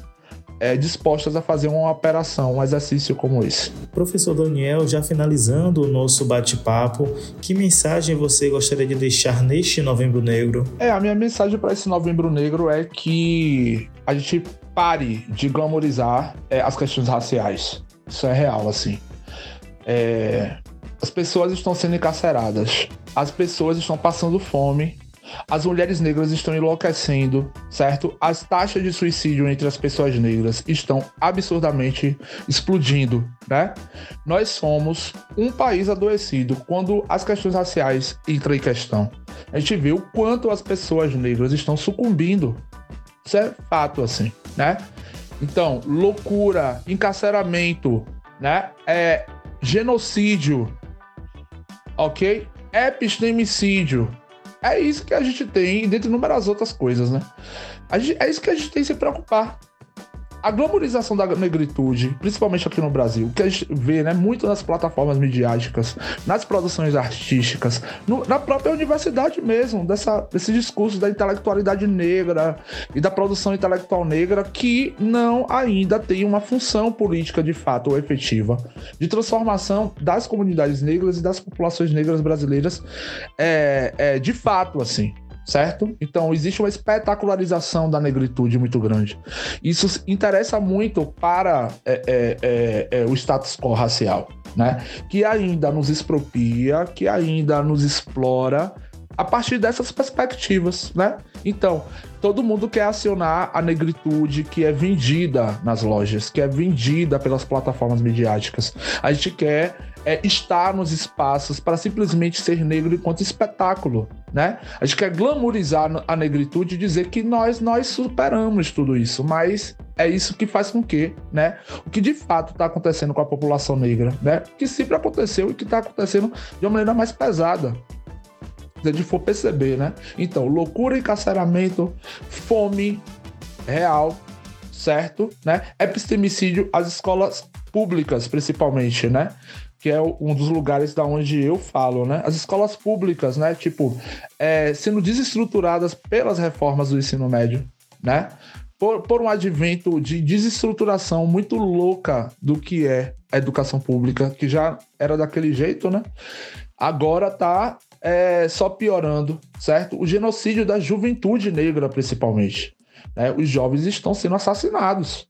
é, dispostas a fazer uma operação, um exercício como esse. Professor Daniel, já finalizando o nosso bate-papo, que mensagem você gostaria de deixar neste Novembro Negro? É, a minha mensagem para esse Novembro Negro é que a gente pare de glamorizar é, as questões raciais. Isso é real, assim. É, as pessoas estão sendo encarceradas, as pessoas estão passando fome, as mulheres negras estão enlouquecendo, certo? As taxas de suicídio entre as pessoas negras estão absurdamente explodindo, né? Nós somos um país adoecido quando as questões raciais entram em questão. A gente vê o quanto as pessoas negras estão sucumbindo. Isso é fato, assim, né? Então, loucura, encarceramento, né? É, genocídio, ok? Epistemicídio, é isso que a gente tem, dentre inúmeras outras coisas, né? Gente, é isso que a gente tem que se preocupar a glamorização da negritude, principalmente aqui no Brasil, que a gente vê né, muito nas plataformas midiáticas, nas produções artísticas, no, na própria universidade mesmo, dessa, desse discurso da intelectualidade negra e da produção intelectual negra, que não ainda tem uma função política de fato ou efetiva de transformação das comunidades negras e das populações negras brasileiras. É, é, de fato, assim certo? Então existe uma espetacularização da negritude muito grande. Isso interessa muito para é, é, é, é, o status quo racial, né? Que ainda nos expropria, que ainda nos explora a partir dessas perspectivas, né? Então, todo mundo quer acionar a negritude que é vendida nas lojas, que é vendida pelas plataformas midiáticas. A gente quer é, estar nos espaços para simplesmente ser negro enquanto espetáculo, né? A gente quer glamourizar a negritude e dizer que nós nós superamos tudo isso, mas é isso que faz com que, né, o que de fato está acontecendo com a população negra, né, que sempre aconteceu e que está acontecendo de uma maneira mais pesada, se a gente for perceber, né? Então, loucura, encarceramento, fome real, certo? Né? Epistemicídio, as escolas públicas, principalmente, né? Que é um dos lugares da onde eu falo, né? As escolas públicas, né? Tipo, é, sendo desestruturadas pelas reformas do ensino médio, né? Por, por um advento de desestruturação muito louca do que é a educação pública, que já era daquele jeito, né? Agora tá é, só piorando, certo? O genocídio da juventude negra, principalmente. Né? Os jovens estão sendo assassinados.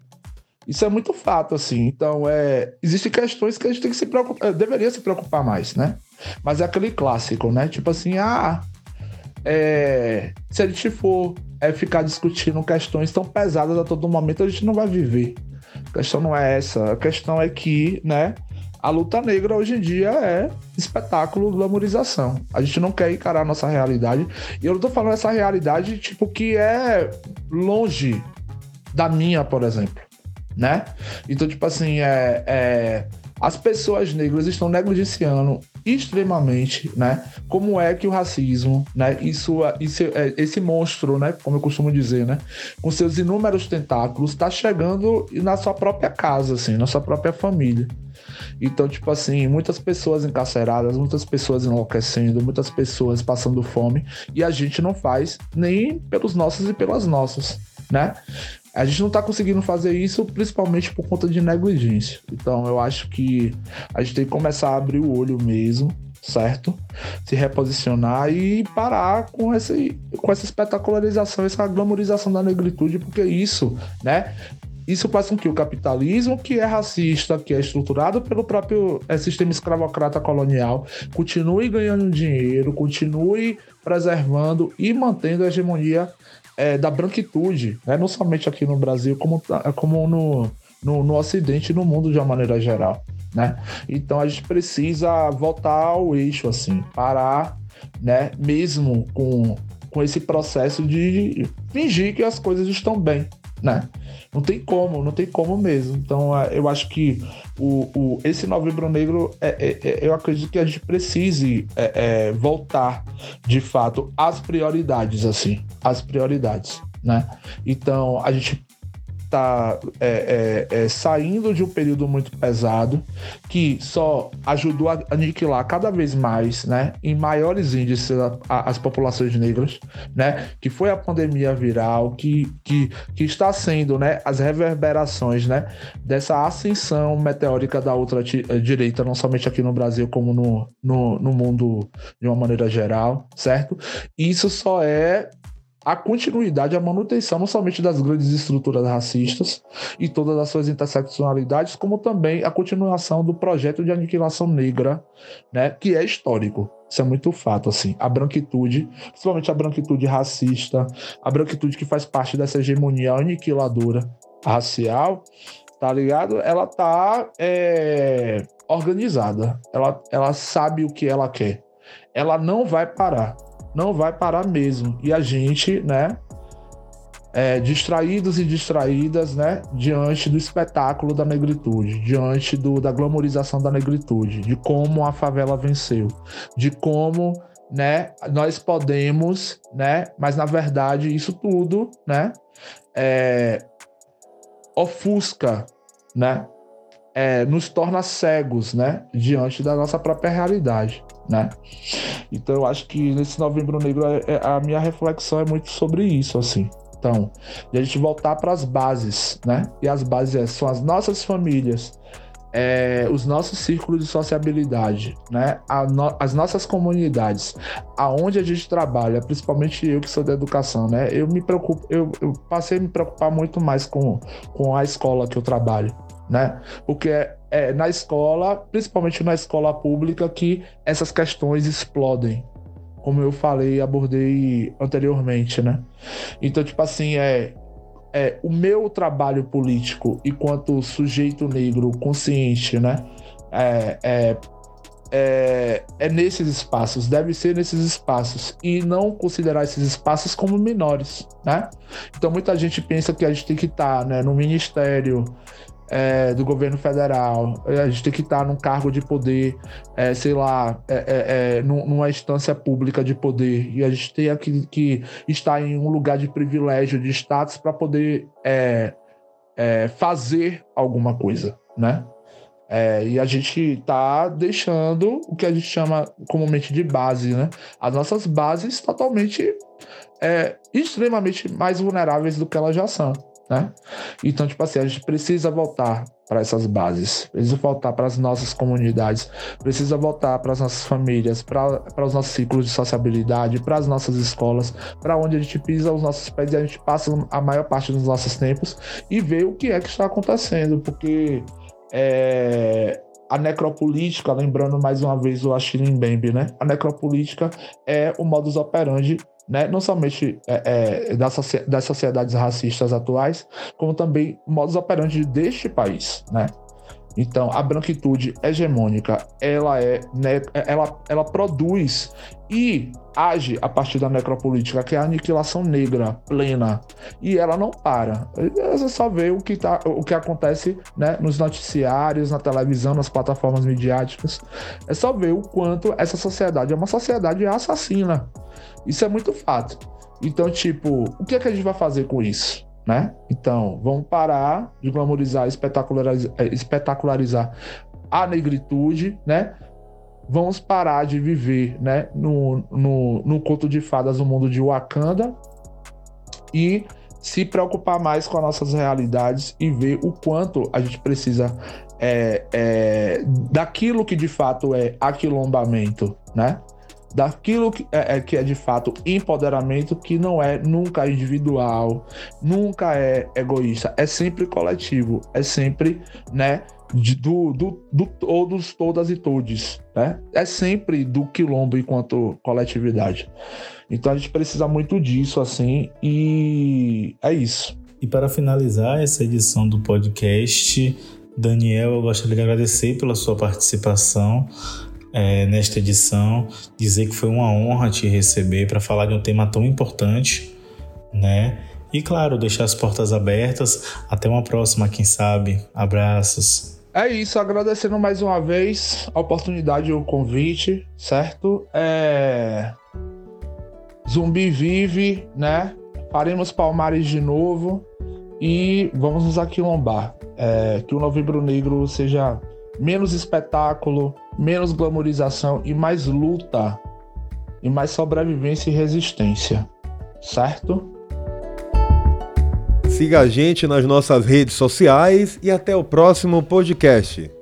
Isso é muito fato, assim. Então, é, existem questões que a gente tem que se preocupar, deveria se preocupar mais, né? Mas é aquele clássico, né? Tipo assim, ah, é, se a gente for é, ficar discutindo questões tão pesadas a todo momento, a gente não vai viver. A questão não é essa. A questão é que, né? A luta negra hoje em dia é espetáculo, glamorização. A gente não quer encarar a nossa realidade. E eu não tô falando essa realidade, tipo, que é longe da minha, por exemplo né? Então, tipo assim, é, é, as pessoas negras estão negligenciando extremamente, né? Como é que o racismo, né? Isso, isso é, esse monstro, né? Como eu costumo dizer, né? Com seus inúmeros tentáculos, está chegando na sua própria casa, assim, na sua própria família. Então, tipo assim, muitas pessoas encarceradas, muitas pessoas enlouquecendo, muitas pessoas passando fome, e a gente não faz nem pelos nossos e pelas nossas, né? A gente não está conseguindo fazer isso principalmente por conta de negligência. Então eu acho que a gente tem que começar a abrir o olho mesmo, certo? Se reposicionar e parar com, esse, com essa espetacularização, essa glamorização da negritude, porque isso, né? Isso faz com que o capitalismo, que é racista, que é estruturado pelo próprio é, sistema escravocrata colonial, continue ganhando dinheiro, continue preservando e mantendo a hegemonia é, da branquitude, né? não somente aqui no Brasil, como, como no, no, no Ocidente e no mundo de uma maneira geral. Né? Então a gente precisa voltar ao eixo, assim, parar, né? mesmo com, com esse processo de fingir que as coisas estão bem. Né? Não tem como, não tem como mesmo. Então eu acho que o, o, esse novembro negro, é, é, é, eu acredito que a gente precise é, é, voltar de fato às prioridades, assim, às prioridades, né? Então a gente está é, é, é, saindo de um período muito pesado que só ajudou a aniquilar cada vez mais, né, em maiores índices a, a, as populações negras, né, que foi a pandemia viral, que, que, que está sendo, né, as reverberações, né, dessa ascensão meteórica da outra eh, direita, não somente aqui no Brasil como no, no, no mundo de uma maneira geral, certo? Isso só é a continuidade, a manutenção não somente das grandes estruturas racistas e todas as suas interseccionalidades, como também a continuação do projeto de aniquilação negra, né, que é histórico. Isso é muito fato, assim. A branquitude, principalmente a branquitude racista, a branquitude que faz parte dessa hegemonia aniquiladora racial, tá ligado? Ela tá é, organizada. Ela, ela sabe o que ela quer. Ela não vai parar não vai parar mesmo. E a gente, né, é, distraídos e distraídas, né, diante do espetáculo da negritude, diante do, da glamorização da negritude, de como a favela venceu, de como, né, nós podemos, né, mas na verdade isso tudo, né, é, ofusca, né, é, nos torna cegos, né, diante da nossa própria realidade né? Então eu acho que nesse Novembro Negro é, é, a minha reflexão é muito sobre isso, assim. Então, de a gente voltar para as bases, né? E as bases é, são as nossas famílias, é, os nossos círculos de sociabilidade, né? No, as nossas comunidades, aonde a gente trabalha, principalmente eu que sou da educação, né? Eu me preocupo, eu, eu passei a me preocupar muito mais com, com a escola que eu trabalho, né? Porque é, é na escola, principalmente na escola pública, que essas questões explodem. Como eu falei, abordei anteriormente, né? Então, tipo assim, é, é o meu trabalho político enquanto sujeito negro consciente, né? É, é é, é nesses espaços, deve ser nesses espaços e não considerar esses espaços como menores, né? Então muita gente pensa que a gente tem que estar, né, no ministério é, do governo federal, a gente tem que estar num cargo de poder, é, sei lá, é, é, é numa instância pública de poder, e a gente tem que, que estar em um lugar de privilégio, de status, para poder é, fazer alguma coisa, né? É, e a gente está deixando o que a gente chama comumente de base, né? As nossas bases totalmente é, extremamente mais vulneráveis do que elas já são, né? Então, tipo assim, a gente precisa voltar para essas bases, precisa voltar para as nossas comunidades, precisa voltar para as nossas famílias, para os nossos ciclos de sociabilidade, para as nossas escolas, para onde a gente pisa os nossos pés e a gente passa a maior parte dos nossos tempos e ver o que é que está acontecendo, porque é, a necropolítica, lembrando mais uma vez o Achille Mbembe, né? A necropolítica é o modus operandi, né? Não somente é, é, das, das sociedades racistas atuais, como também o modus operandi deste país, né? Então, a branquitude hegemônica, ela é, ela, ela produz e age a partir da necropolítica, que é a aniquilação negra plena, e ela não para. Você só vê o que, tá, o que acontece né, nos noticiários, na televisão, nas plataformas midiáticas. É só ver o quanto essa sociedade é uma sociedade assassina. Isso é muito fato. Então, tipo, o que, é que a gente vai fazer com isso? Né? Então, vamos parar de glamorizar, espetacularizar, é, espetacularizar a negritude, né? Vamos parar de viver, né, no, no, no conto de fadas no mundo de Wakanda e se preocupar mais com as nossas realidades e ver o quanto a gente precisa é, é, daquilo que de fato é aquilombamento, né? Daquilo que é, é, que é de fato empoderamento, que não é nunca individual, nunca é egoísta, é sempre coletivo, é sempre, né, de, do, do, do todos, todas e todes, né? É sempre do quilombo enquanto coletividade. Então a gente precisa muito disso, assim, e é isso. E para finalizar essa edição do podcast, Daniel, eu gostaria de agradecer pela sua participação é, nesta edição, dizer que foi uma honra te receber para falar de um tema tão importante, né? E claro, deixar as portas abertas. Até uma próxima, quem sabe. Abraços. É isso, agradecendo mais uma vez a oportunidade e o convite, certo? É... Zumbi vive, né? Faremos Palmares de novo e vamos nos aquilombar. É... Que o Novembro Negro seja menos espetáculo, menos glamorização e mais luta e mais sobrevivência e resistência, certo? Siga a gente nas nossas redes sociais e até o próximo podcast.